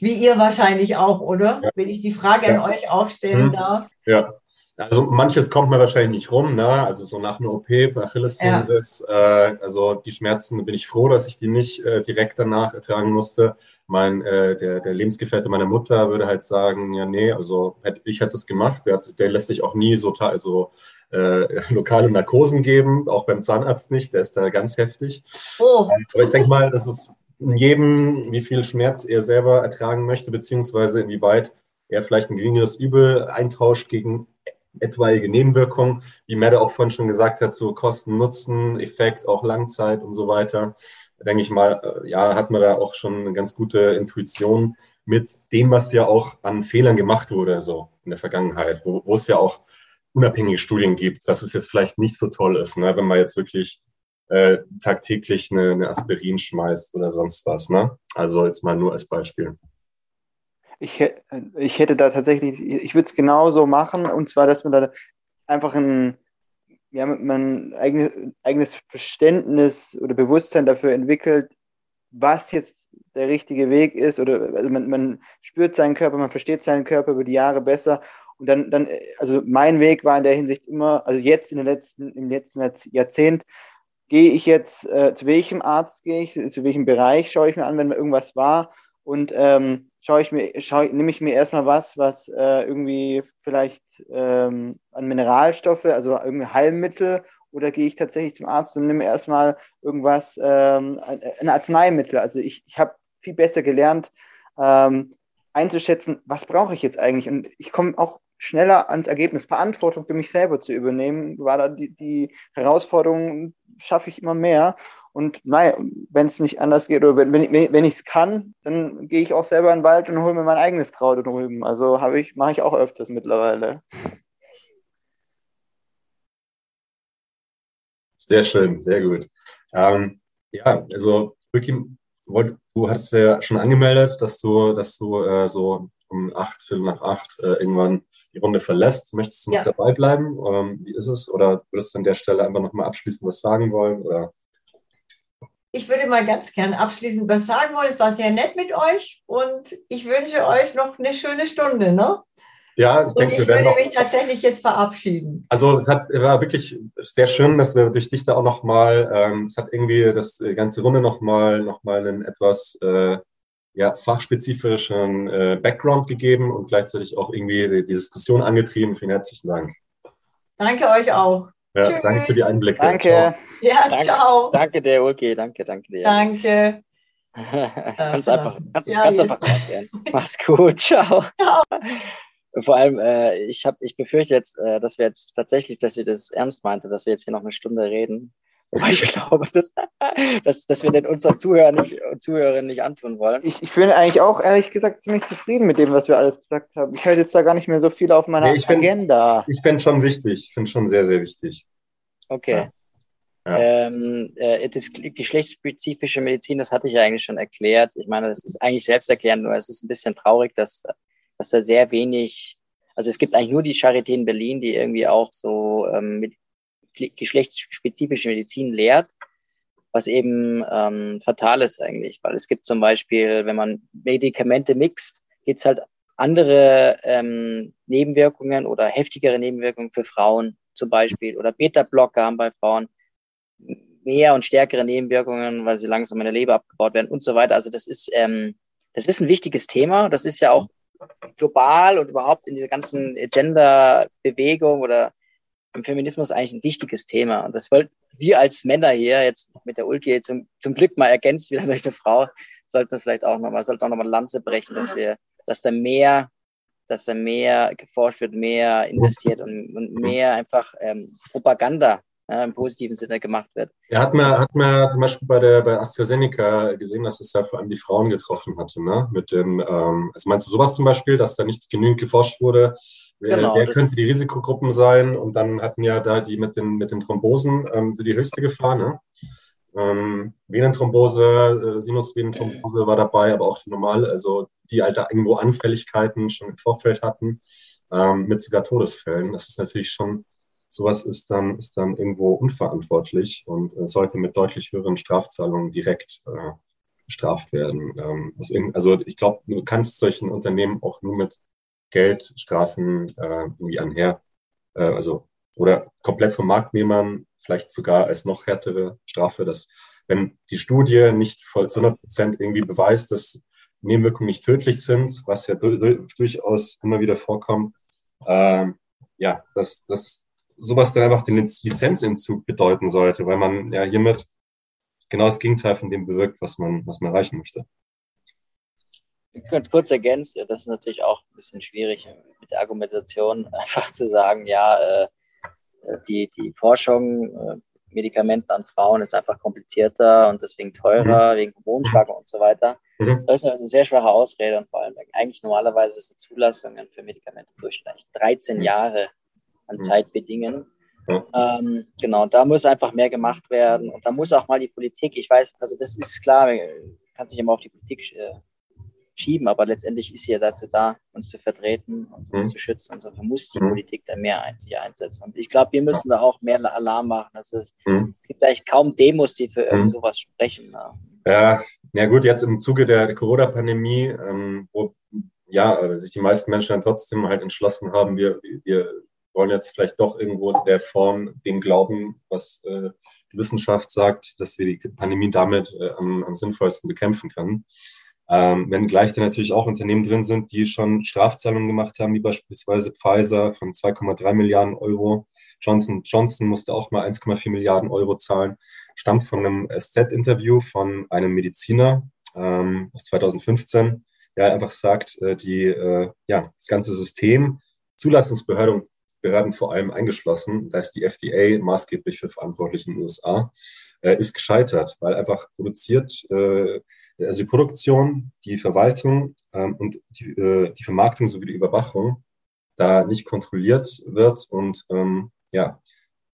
Wie ihr wahrscheinlich auch, oder? Ja. Wenn ich die Frage ja. an euch auch stellen mhm. darf. Ja. Also manches kommt mir wahrscheinlich nicht rum, ne? Also so nach einer OP, Achillessehnenriss, ja. äh, also die Schmerzen, bin ich froh, dass ich die nicht äh, direkt danach ertragen musste. Mein, äh, der, der Lebensgefährte meiner Mutter würde halt sagen, ja, nee, also hätte, ich hätte es gemacht, der, hat, der lässt sich auch nie so also, äh, lokale Narkosen geben, auch beim Zahnarzt nicht, der ist da ganz heftig. Oh. Aber ich denke mal, das ist in jedem, wie viel Schmerz er selber ertragen möchte, beziehungsweise inwieweit er vielleicht ein geringeres Übel eintauscht gegen etwaige Nebenwirkungen, wie Mette auch vorhin schon gesagt hat, so Kosten, Nutzen, Effekt, auch Langzeit und so weiter. Denke ich mal, äh, ja, hat man da auch schon eine ganz gute Intuition mit dem, was ja auch an Fehlern gemacht wurde, so in der Vergangenheit, wo, wo es ja auch unabhängige Studien gibt, dass es jetzt vielleicht nicht so toll ist, ne, wenn man jetzt wirklich äh, tagtäglich eine, eine Aspirin schmeißt oder sonst was. Ne? Also jetzt mal nur als Beispiel. Ich, ich hätte da tatsächlich, ich würde es genauso machen, und zwar, dass man da einfach ein, ja, man eigenes, eigenes Verständnis oder Bewusstsein dafür entwickelt, was jetzt der richtige Weg ist, oder also man, man spürt seinen Körper, man versteht seinen Körper über die Jahre besser. Und dann, dann, also mein Weg war in der Hinsicht immer, also jetzt in den letzten, im letzten Jahrzehnt, gehe ich jetzt, äh, zu welchem Arzt gehe ich, zu welchem Bereich schaue ich mir an, wenn irgendwas war und ähm, schaue ich mir, schaue, nehme ich mir erstmal was, was äh, irgendwie vielleicht ähm, an Mineralstoffe, also irgendwie Heilmittel oder gehe ich tatsächlich zum Arzt und nehme erstmal irgendwas, ähm, ein Arzneimittel. Also ich, ich habe viel besser gelernt, ähm, einzuschätzen, was brauche ich jetzt eigentlich. Und ich komme auch schneller ans Ergebnis, Verantwortung für mich selber zu übernehmen, war da die, die Herausforderung, schaffe ich immer mehr. Und naja, wenn es nicht anders geht oder wenn, wenn, ich es kann, dann gehe ich auch selber in den Wald und hole mir mein eigenes Kraut drüben. Also habe ich, mache ich auch öfters mittlerweile. Sehr schön, sehr gut. Ähm, ja, also du hast ja schon angemeldet, dass du, dass du äh, so um acht, Viertel nach acht äh, irgendwann die Runde verlässt. Möchtest du noch ja. dabei bleiben? Ähm, wie ist es? Oder würdest du an der Stelle einfach nochmal abschließend was sagen wollen? Oder? Ich würde mal ganz gern abschließend was sagen wollen. Es war sehr nett mit euch und ich wünsche euch noch eine schöne Stunde. Ne? Ja, ich denke, ich wir werden würde noch, mich tatsächlich jetzt verabschieden. Also es hat, war wirklich sehr schön, dass wir durch dich da auch nochmal, ähm, es hat irgendwie das ganze Runde nochmal noch mal einen etwas äh, ja, fachspezifischen äh, Background gegeben und gleichzeitig auch irgendwie die, die, Diskussion angetrieben. Vielen herzlichen Dank. Danke euch auch. Ja, danke für die Einblicke. Danke. Ciao. Ja, danke, ciao. Danke dir, Ulke. Danke, danke dir. Danke. kannst einfach, kannst, ja, kannst einfach. Mach's gut. Ciao. ciao. Vor allem, äh, ich, hab, ich befürchte jetzt, äh, dass wir jetzt tatsächlich, dass sie das ernst meinte, dass wir jetzt hier noch eine Stunde reden. Wobei ich glaube, dass, dass, dass wir den unseren Zuhörern nicht, Zuhörerinnen nicht antun wollen. Ich, ich bin eigentlich auch ehrlich gesagt ziemlich zufrieden mit dem, was wir alles gesagt haben. Ich halte jetzt da gar nicht mehr so viel auf meiner nee, ich Agenda. Find, ich finde schon wichtig. Ich finde schon sehr, sehr wichtig. Okay. Ja. Ähm, äh, das geschlechtsspezifische Medizin, das hatte ich ja eigentlich schon erklärt. Ich meine, das ist eigentlich selbsterklärend, nur es ist ein bisschen traurig, dass, dass da sehr wenig, also es gibt eigentlich nur die Charité in Berlin, die irgendwie auch so ähm, mit geschlechtsspezifische Medizin lehrt, was eben ähm, fatal ist eigentlich, weil es gibt zum Beispiel, wenn man Medikamente mixt, gibt es halt andere ähm, Nebenwirkungen oder heftigere Nebenwirkungen für Frauen zum Beispiel oder Beta-Blocker haben bei Frauen mehr und stärkere Nebenwirkungen, weil sie langsam in der Leber abgebaut werden und so weiter. Also das ist, ähm, das ist ein wichtiges Thema. Das ist ja auch global und überhaupt in dieser ganzen Gender-Bewegung oder im Feminismus eigentlich ein wichtiges Thema. Und das wollten wir als Männer hier jetzt mit der Ulki zum, zum Glück mal ergänzt wieder durch eine Frau, sollten das vielleicht auch nochmal, sollten auch nochmal Lanze brechen, dass wir, dass da mehr, dass da mehr geforscht wird, mehr investiert und, und mehr einfach ähm, Propaganda ja, im positiven Sinne gemacht wird. Ja, hat man, hat man zum Beispiel bei der bei AstraZeneca gesehen, dass es ja vor allem die Frauen getroffen hatte, ne? Mit dem, ähm, also meinst du sowas zum Beispiel, dass da nicht genügend geforscht wurde? Wer, genau, wer könnte die Risikogruppen sein? Und dann hatten ja da die mit den, mit den Thrombosen ähm, die höchste Gefahr, ne? Ähm, Venenthrombose, äh, Sinusvenenthrombose war dabei, aber auch die normale, also die alte irgendwo Anfälligkeiten schon im Vorfeld hatten, ähm, mit sogar Todesfällen. Das ist natürlich schon sowas ist dann, ist dann irgendwo unverantwortlich und äh, sollte mit deutlich höheren Strafzahlungen direkt äh, bestraft werden. Ähm, also ich glaube, du kannst solchen Unternehmen auch nur mit Geldstrafen äh, irgendwie anher, äh, also oder komplett vom Marktnehmern, vielleicht sogar als noch härtere Strafe, dass wenn die Studie nicht voll zu 100 Prozent irgendwie beweist, dass Nebenwirkungen nicht tödlich sind, was ja du durchaus immer wieder vorkommt, äh, ja, dass das sowas dann einfach den Lizenzentzug bedeuten sollte, weil man ja hiermit genau das Gegenteil von dem bewirkt, was man, was man erreichen möchte. Ganz kurz ergänzt, das ist natürlich auch ein bisschen schwierig mit der Argumentation, einfach zu sagen, ja, äh, die, die Forschung, äh, Medikamenten an Frauen ist einfach komplizierter und deswegen teurer, mhm. wegen Hormonschwankungen und so weiter. Mhm. Das ist eine sehr schwache Ausrede und vor allem eigentlich normalerweise so Zulassungen für Medikamente durchschnittlich 13 mhm. Jahre an mhm. Zeit bedingen. Ähm, genau, da muss einfach mehr gemacht werden und da muss auch mal die Politik, ich weiß, also das ist klar, kann sich immer auf die Politik äh, schieben, aber letztendlich ist sie ja dazu da, uns zu vertreten, uns, uns mhm. zu schützen. Und so muss die mhm. Politik da mehr ein, sich einsetzen. Und ich glaube, wir müssen da auch mehr Alarm machen. Das ist, mhm. Es gibt eigentlich kaum Demos, die für irgend mhm. sowas sprechen. Ja. ja, ja gut, jetzt im Zuge der Corona-Pandemie, ähm, wo ja, sich die meisten Menschen dann trotzdem halt entschlossen haben, wir, wir wollen jetzt vielleicht doch irgendwo der Form dem glauben, was äh, die Wissenschaft sagt, dass wir die Pandemie damit äh, am, am, sinnvollsten bekämpfen können. Ähm, wenn gleich dann natürlich auch Unternehmen drin sind, die schon Strafzahlungen gemacht haben, wie beispielsweise Pfizer von 2,3 Milliarden Euro. Johnson Johnson musste auch mal 1,4 Milliarden Euro zahlen. Stammt von einem SZ-Interview von einem Mediziner ähm, aus 2015, der einfach sagt, äh, die, äh, ja, das ganze System, Zulassungsbehörde Behörden vor allem eingeschlossen, da ist die FDA maßgeblich für verantwortlich in den USA, äh, ist gescheitert, weil einfach produziert, äh, also die Produktion, die Verwaltung ähm, und die, äh, die Vermarktung sowie die Überwachung da nicht kontrolliert wird und ähm, ja,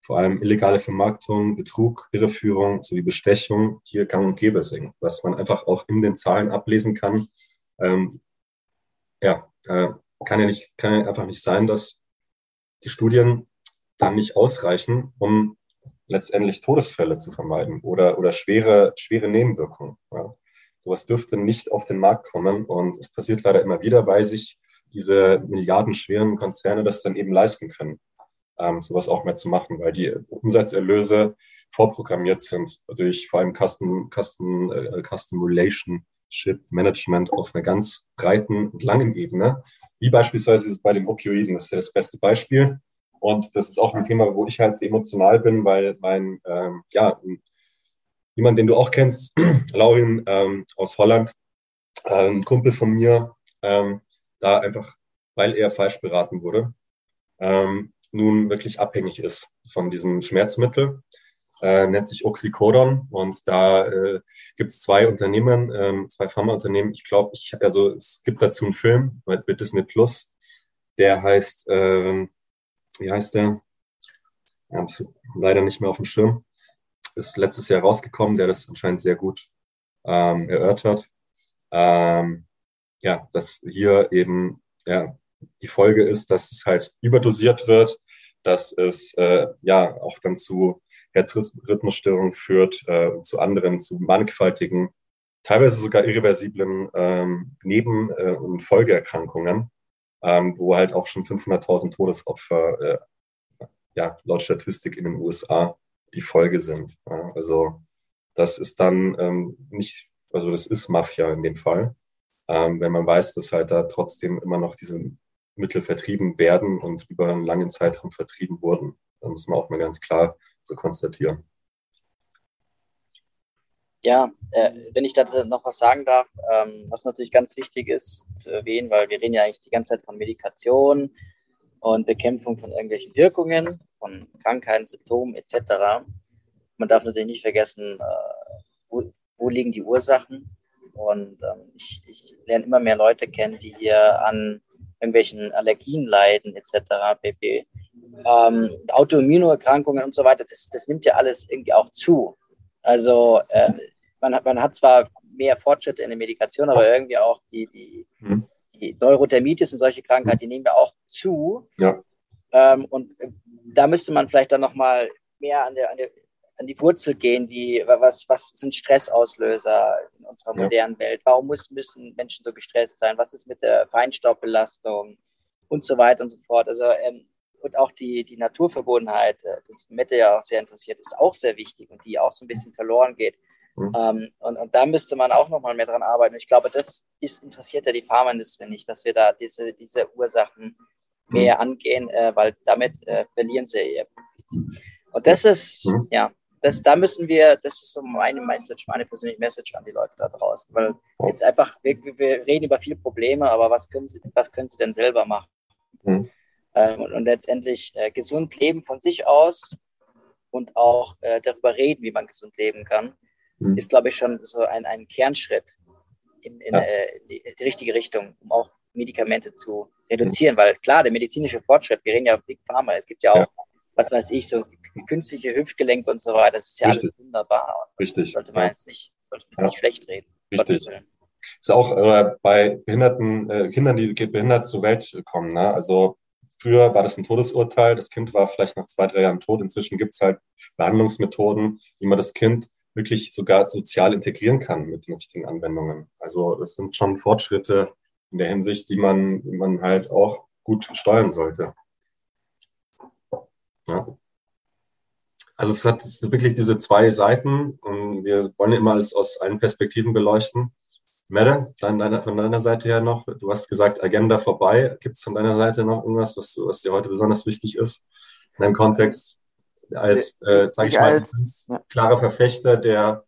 vor allem illegale Vermarktung, Betrug, Irreführung sowie Bestechung hier gang und gäbe sind, was man einfach auch in den Zahlen ablesen kann. Ähm, ja, äh, kann ja nicht, kann ja einfach nicht sein, dass die Studien dann nicht ausreichen, um letztendlich Todesfälle zu vermeiden oder, oder schwere, schwere Nebenwirkungen. Ja. Sowas dürfte nicht auf den Markt kommen und es passiert leider immer wieder, weil sich diese milliardenschweren Konzerne das dann eben leisten können, ähm, sowas auch mehr zu machen, weil die Umsatzerlöse vorprogrammiert sind durch vor allem Custom, Custom, äh, Custom Relationship Management auf einer ganz breiten und langen Ebene wie beispielsweise bei den Opioiden. Das ist ja das beste Beispiel. Und das ist auch ein Thema, wo ich halt sehr emotional bin, weil mein, ähm, ja, jemand, den du auch kennst, Laurin ähm, aus Holland, äh, ein Kumpel von mir, ähm, da einfach, weil er falsch beraten wurde, ähm, nun wirklich abhängig ist von diesem Schmerzmittel. Äh, nennt sich Oxycodon und da äh, gibt es zwei Unternehmen, ähm, zwei Pharmaunternehmen. Ich glaube, ich also es gibt dazu einen Film mit, mit Disney Plus, der heißt, ähm, wie heißt der? Ja, leider nicht mehr auf dem Schirm. Ist letztes Jahr rausgekommen, der das anscheinend sehr gut ähm, erörtert. Ähm, ja, dass hier eben ja, die Folge ist, dass es halt überdosiert wird, dass es äh, ja auch dann zu Herzrhythmusstörungen führt, äh, zu anderen, zu mannigfaltigen, teilweise sogar irreversiblen ähm, Neben- äh, und Folgeerkrankungen, ähm, wo halt auch schon 500.000 Todesopfer äh, ja, laut Statistik in den USA die Folge sind. Ja, also das ist dann ähm, nicht, also das ist Mafia in dem Fall, ähm, wenn man weiß, dass halt da trotzdem immer noch diese Mittel vertrieben werden und über einen langen Zeitraum vertrieben wurden. Da muss man auch mal ganz klar so konstatieren. Ja, äh, wenn ich dazu noch was sagen darf, ähm, was natürlich ganz wichtig ist zu erwähnen, weil wir reden ja eigentlich die ganze Zeit von Medikation und Bekämpfung von irgendwelchen Wirkungen, von Krankheiten, Symptomen etc. Man darf natürlich nicht vergessen, äh, wo, wo, liegen die Ursachen. Und ähm, ich, ich lerne immer mehr Leute kennen, die hier an irgendwelchen Allergien leiden etc. pp. Ähm, Autoimmunerkrankungen und so weiter, das, das nimmt ja alles irgendwie auch zu. Also äh, man, hat, man hat zwar mehr Fortschritte in der Medikation, aber irgendwie auch die, die, mhm. die Neurothermitis und solche Krankheiten, die nehmen ja auch zu. Ja. Ähm, und da müsste man vielleicht dann nochmal mehr an der, an der an die Wurzel gehen, wie was, was sind Stressauslöser in unserer modernen Welt? Warum muss, müssen Menschen so gestresst sein? Was ist mit der Feinstaubbelastung und so weiter und so fort? Also ähm, und auch die, die Naturverbundenheit, äh, das Mette ja auch sehr interessiert, ist auch sehr wichtig und die auch so ein bisschen verloren geht. Mhm. Ähm, und, und da müsste man auch nochmal mehr dran arbeiten. Und ich glaube, das ist interessiert ja die Pharmaindustrie nicht, dass wir da diese, diese Ursachen mhm. mehr angehen, äh, weil damit äh, verlieren sie ihr Profit. Und das ist, mhm. ja, das, da müssen wir, das ist so meine Message, meine persönliche Message an die Leute da draußen, weil jetzt einfach, wir, wir reden über viele Probleme, aber was können sie, was können sie denn selber machen? Mhm. Ähm, und, und, letztendlich äh, gesund leben von sich aus und auch äh, darüber reden, wie man gesund leben kann, mhm. ist, glaube ich, schon so ein, ein Kernschritt in, in, ja. äh, die, die, richtige Richtung, um auch Medikamente zu reduzieren, mhm. weil klar, der medizinische Fortschritt, wir reden ja Big Pharma, es gibt ja auch, ja. Was weiß ich, so künstliche Hüftgelenke und so weiter. Das ist ja Richtig. alles wunderbar. Richtig. Das sollte man ja. jetzt nicht, sollte man ja. nicht schlecht reden. Richtig. Ist auch äh, bei behinderten äh, Kindern, die behindert zur Welt kommen. Ne? Also früher war das ein Todesurteil. Das Kind war vielleicht nach zwei, drei Jahren tot. Inzwischen gibt es halt Behandlungsmethoden, wie man das Kind wirklich sogar sozial integrieren kann mit den richtigen Anwendungen. Also das sind schon Fortschritte in der Hinsicht, die man, die man halt auch gut steuern sollte. Ja. Also es hat wirklich diese zwei Seiten und wir wollen immer alles aus allen Perspektiven beleuchten. Mette, von deiner, Seite her noch, du hast gesagt, Agenda vorbei. Gibt es von deiner Seite noch irgendwas, was, was dir heute besonders wichtig ist in deinem Kontext? Als, äh, sage ich mal, als, ja. klarer Verfechter der,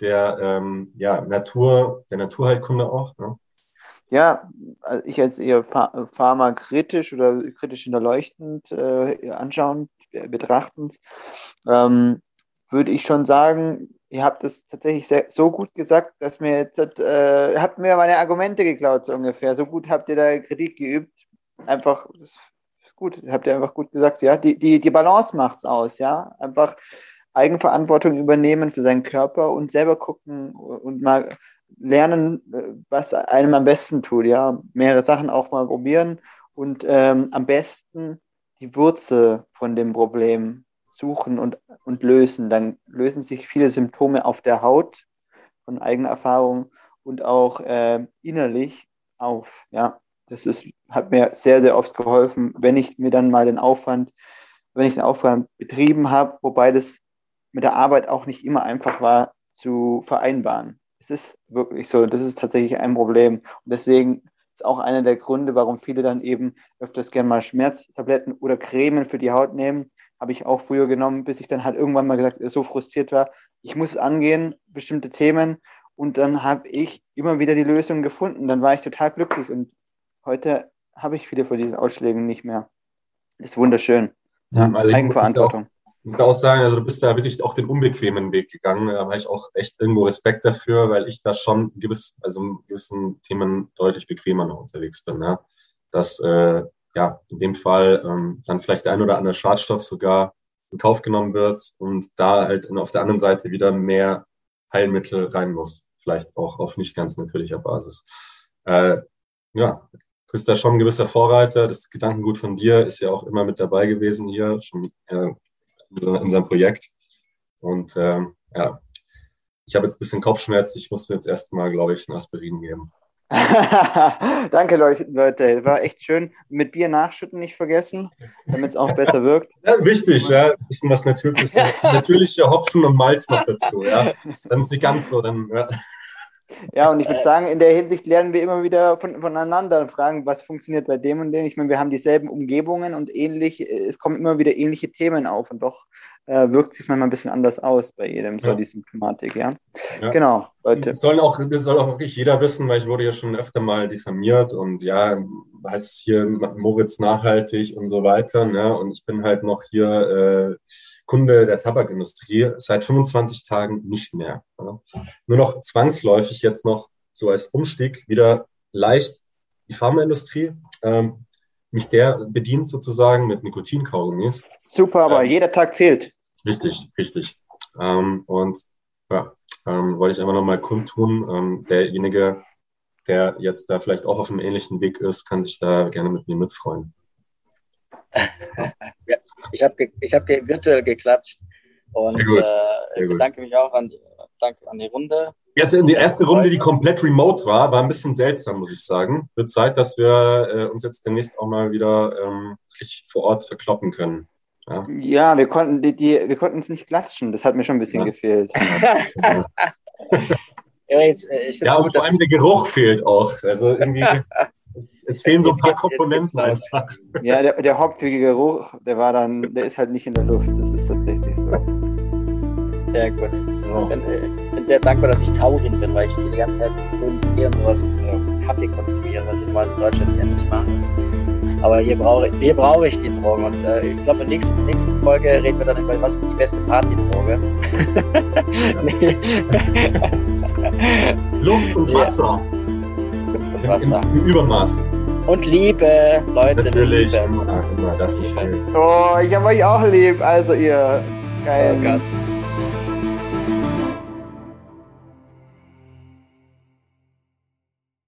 der ähm, ja, Natur, der Naturheilkunde auch. Ne? Ja, also ich als eher pharmakritisch oder kritisch hinterleuchtend äh, anschauen betrachtens, ähm, würde ich schon sagen, ihr habt es tatsächlich sehr, so gut gesagt, dass mir jetzt, äh, habt mir meine Argumente geklaut, so ungefähr. So gut habt ihr da Kritik geübt. Einfach, gut, habt ihr einfach gut gesagt, ja. Die, die, die Balance macht's aus, ja. Einfach Eigenverantwortung übernehmen für seinen Körper und selber gucken und mal lernen, was einem am besten tut, ja. Mehrere Sachen auch mal probieren und ähm, am besten die Wurzel von dem Problem suchen und, und lösen, dann lösen sich viele Symptome auf der Haut von eigener Erfahrung und auch äh, innerlich auf. Ja, das ist, hat mir sehr, sehr oft geholfen, wenn ich mir dann mal den Aufwand, wenn ich den Aufwand betrieben habe, wobei das mit der Arbeit auch nicht immer einfach war zu vereinbaren. Es ist wirklich so, das ist tatsächlich ein Problem. Und deswegen ist auch einer der Gründe, warum viele dann eben öfters gerne mal Schmerztabletten oder Cremen für die Haut nehmen. Habe ich auch früher genommen, bis ich dann halt irgendwann mal gesagt, so frustriert war. Ich muss angehen, bestimmte Themen. Und dann habe ich immer wieder die Lösung gefunden. Dann war ich total glücklich. Und heute habe ich viele von diesen Ausschlägen nicht mehr. Ist wunderschön. Ja, also Eigenverantwortung. Muss auch sagen, also du bist da wirklich auch den unbequemen Weg gegangen. Da habe ich auch echt irgendwo Respekt dafür, weil ich da schon gewiss, also in gewissen Themen deutlich bequemer noch unterwegs bin. Ne? Dass äh, ja in dem Fall ähm, dann vielleicht der ein oder andere Schadstoff sogar in Kauf genommen wird und da halt auf der anderen Seite wieder mehr Heilmittel rein muss. Vielleicht auch auf nicht ganz natürlicher Basis. Äh, ja, du bist da schon ein gewisser Vorreiter. Das Gedankengut von dir ist ja auch immer mit dabei gewesen hier, schon äh, in unserem Projekt. Und ähm, ja, ich habe jetzt ein bisschen Kopfschmerzen. Ich muss mir jetzt erstmal, glaube ich, ein Aspirin geben. Danke, Leute. War echt schön. Mit Bier nachschütten nicht vergessen, damit es auch besser wirkt. Ja, wichtig, ja. Bisschen was Natürliches. Natürliche Hopfen und Malz noch dazu, ja. Dann ist nicht ganz so, dann, ja. Ja, und ich würde sagen, in der Hinsicht lernen wir immer wieder von, voneinander und fragen, was funktioniert bei dem und dem. Ich meine, wir haben dieselben Umgebungen und ähnlich, es kommen immer wieder ähnliche Themen auf und doch äh, wirkt sich manchmal ein bisschen anders aus bei jedem, ja. so die Symptomatik, ja. ja. Genau, Leute. Das soll, auch, das soll auch wirklich jeder wissen, weil ich wurde ja schon öfter mal diffamiert und ja, heißt es hier Moritz nachhaltig und so weiter, ne? Und ich bin halt noch hier äh, Kunde der Tabakindustrie seit 25 Tagen nicht mehr. Ja. Nur noch zwangsläufig jetzt noch so als Umstieg wieder leicht die Pharmaindustrie. Ähm, mich der bedient sozusagen mit Nikotinkaugummis. Super, aber ähm, jeder Tag zählt. Richtig, richtig. Ähm, und ja, ähm, wollte ich einfach nochmal kundtun. Ähm, derjenige, der jetzt da vielleicht auch auf einem ähnlichen Weg ist, kann sich da gerne mit mir mitfreuen. ja, ich habe ich hab virtuell geklatscht und Sehr gut. Äh, Sehr gut. bedanke mich auch an, danke an die Runde. Ja, die erste Runde, die komplett remote war, war ein bisschen seltsam, muss ich sagen. Wird Zeit, dass wir äh, uns jetzt demnächst auch mal wieder ähm, vor Ort verkloppen können. Ja, ja wir konnten die, die wir konnten es nicht klatschen. Das hat mir schon ein bisschen ja. gefehlt. ja, jetzt, äh, ja und gut, vor allem der Geruch fehlt auch. Also irgendwie. es fehlen so ein paar Komponenten einfach. Ja, der, der hauptwege Geruch, der war dann, der ist halt nicht in der Luft. Das ist tatsächlich so. Sehr gut. Ich bin, äh, bin, sehr dankbar, dass ich Taurin bin, weil ich die ganze Zeit Tee und sowas äh, Kaffee konsumiere, was ich normalerweise in Deutschland ja nicht mache. Aber hier brauche hier brauche ich die Drogen. Und äh, ich glaube, in der nächsten, nächsten Folge reden wir dann über, was ist die beste Partydroge. Luft und Wasser. Ja. Luft und Wasser. Im, im Übermaß. Und Liebe, Leute. Natürlich, Liebe. immer, immer, darf nicht fehlen. Oh, ich habe euch auch lieb, also ihr. Geil. Oh Gott.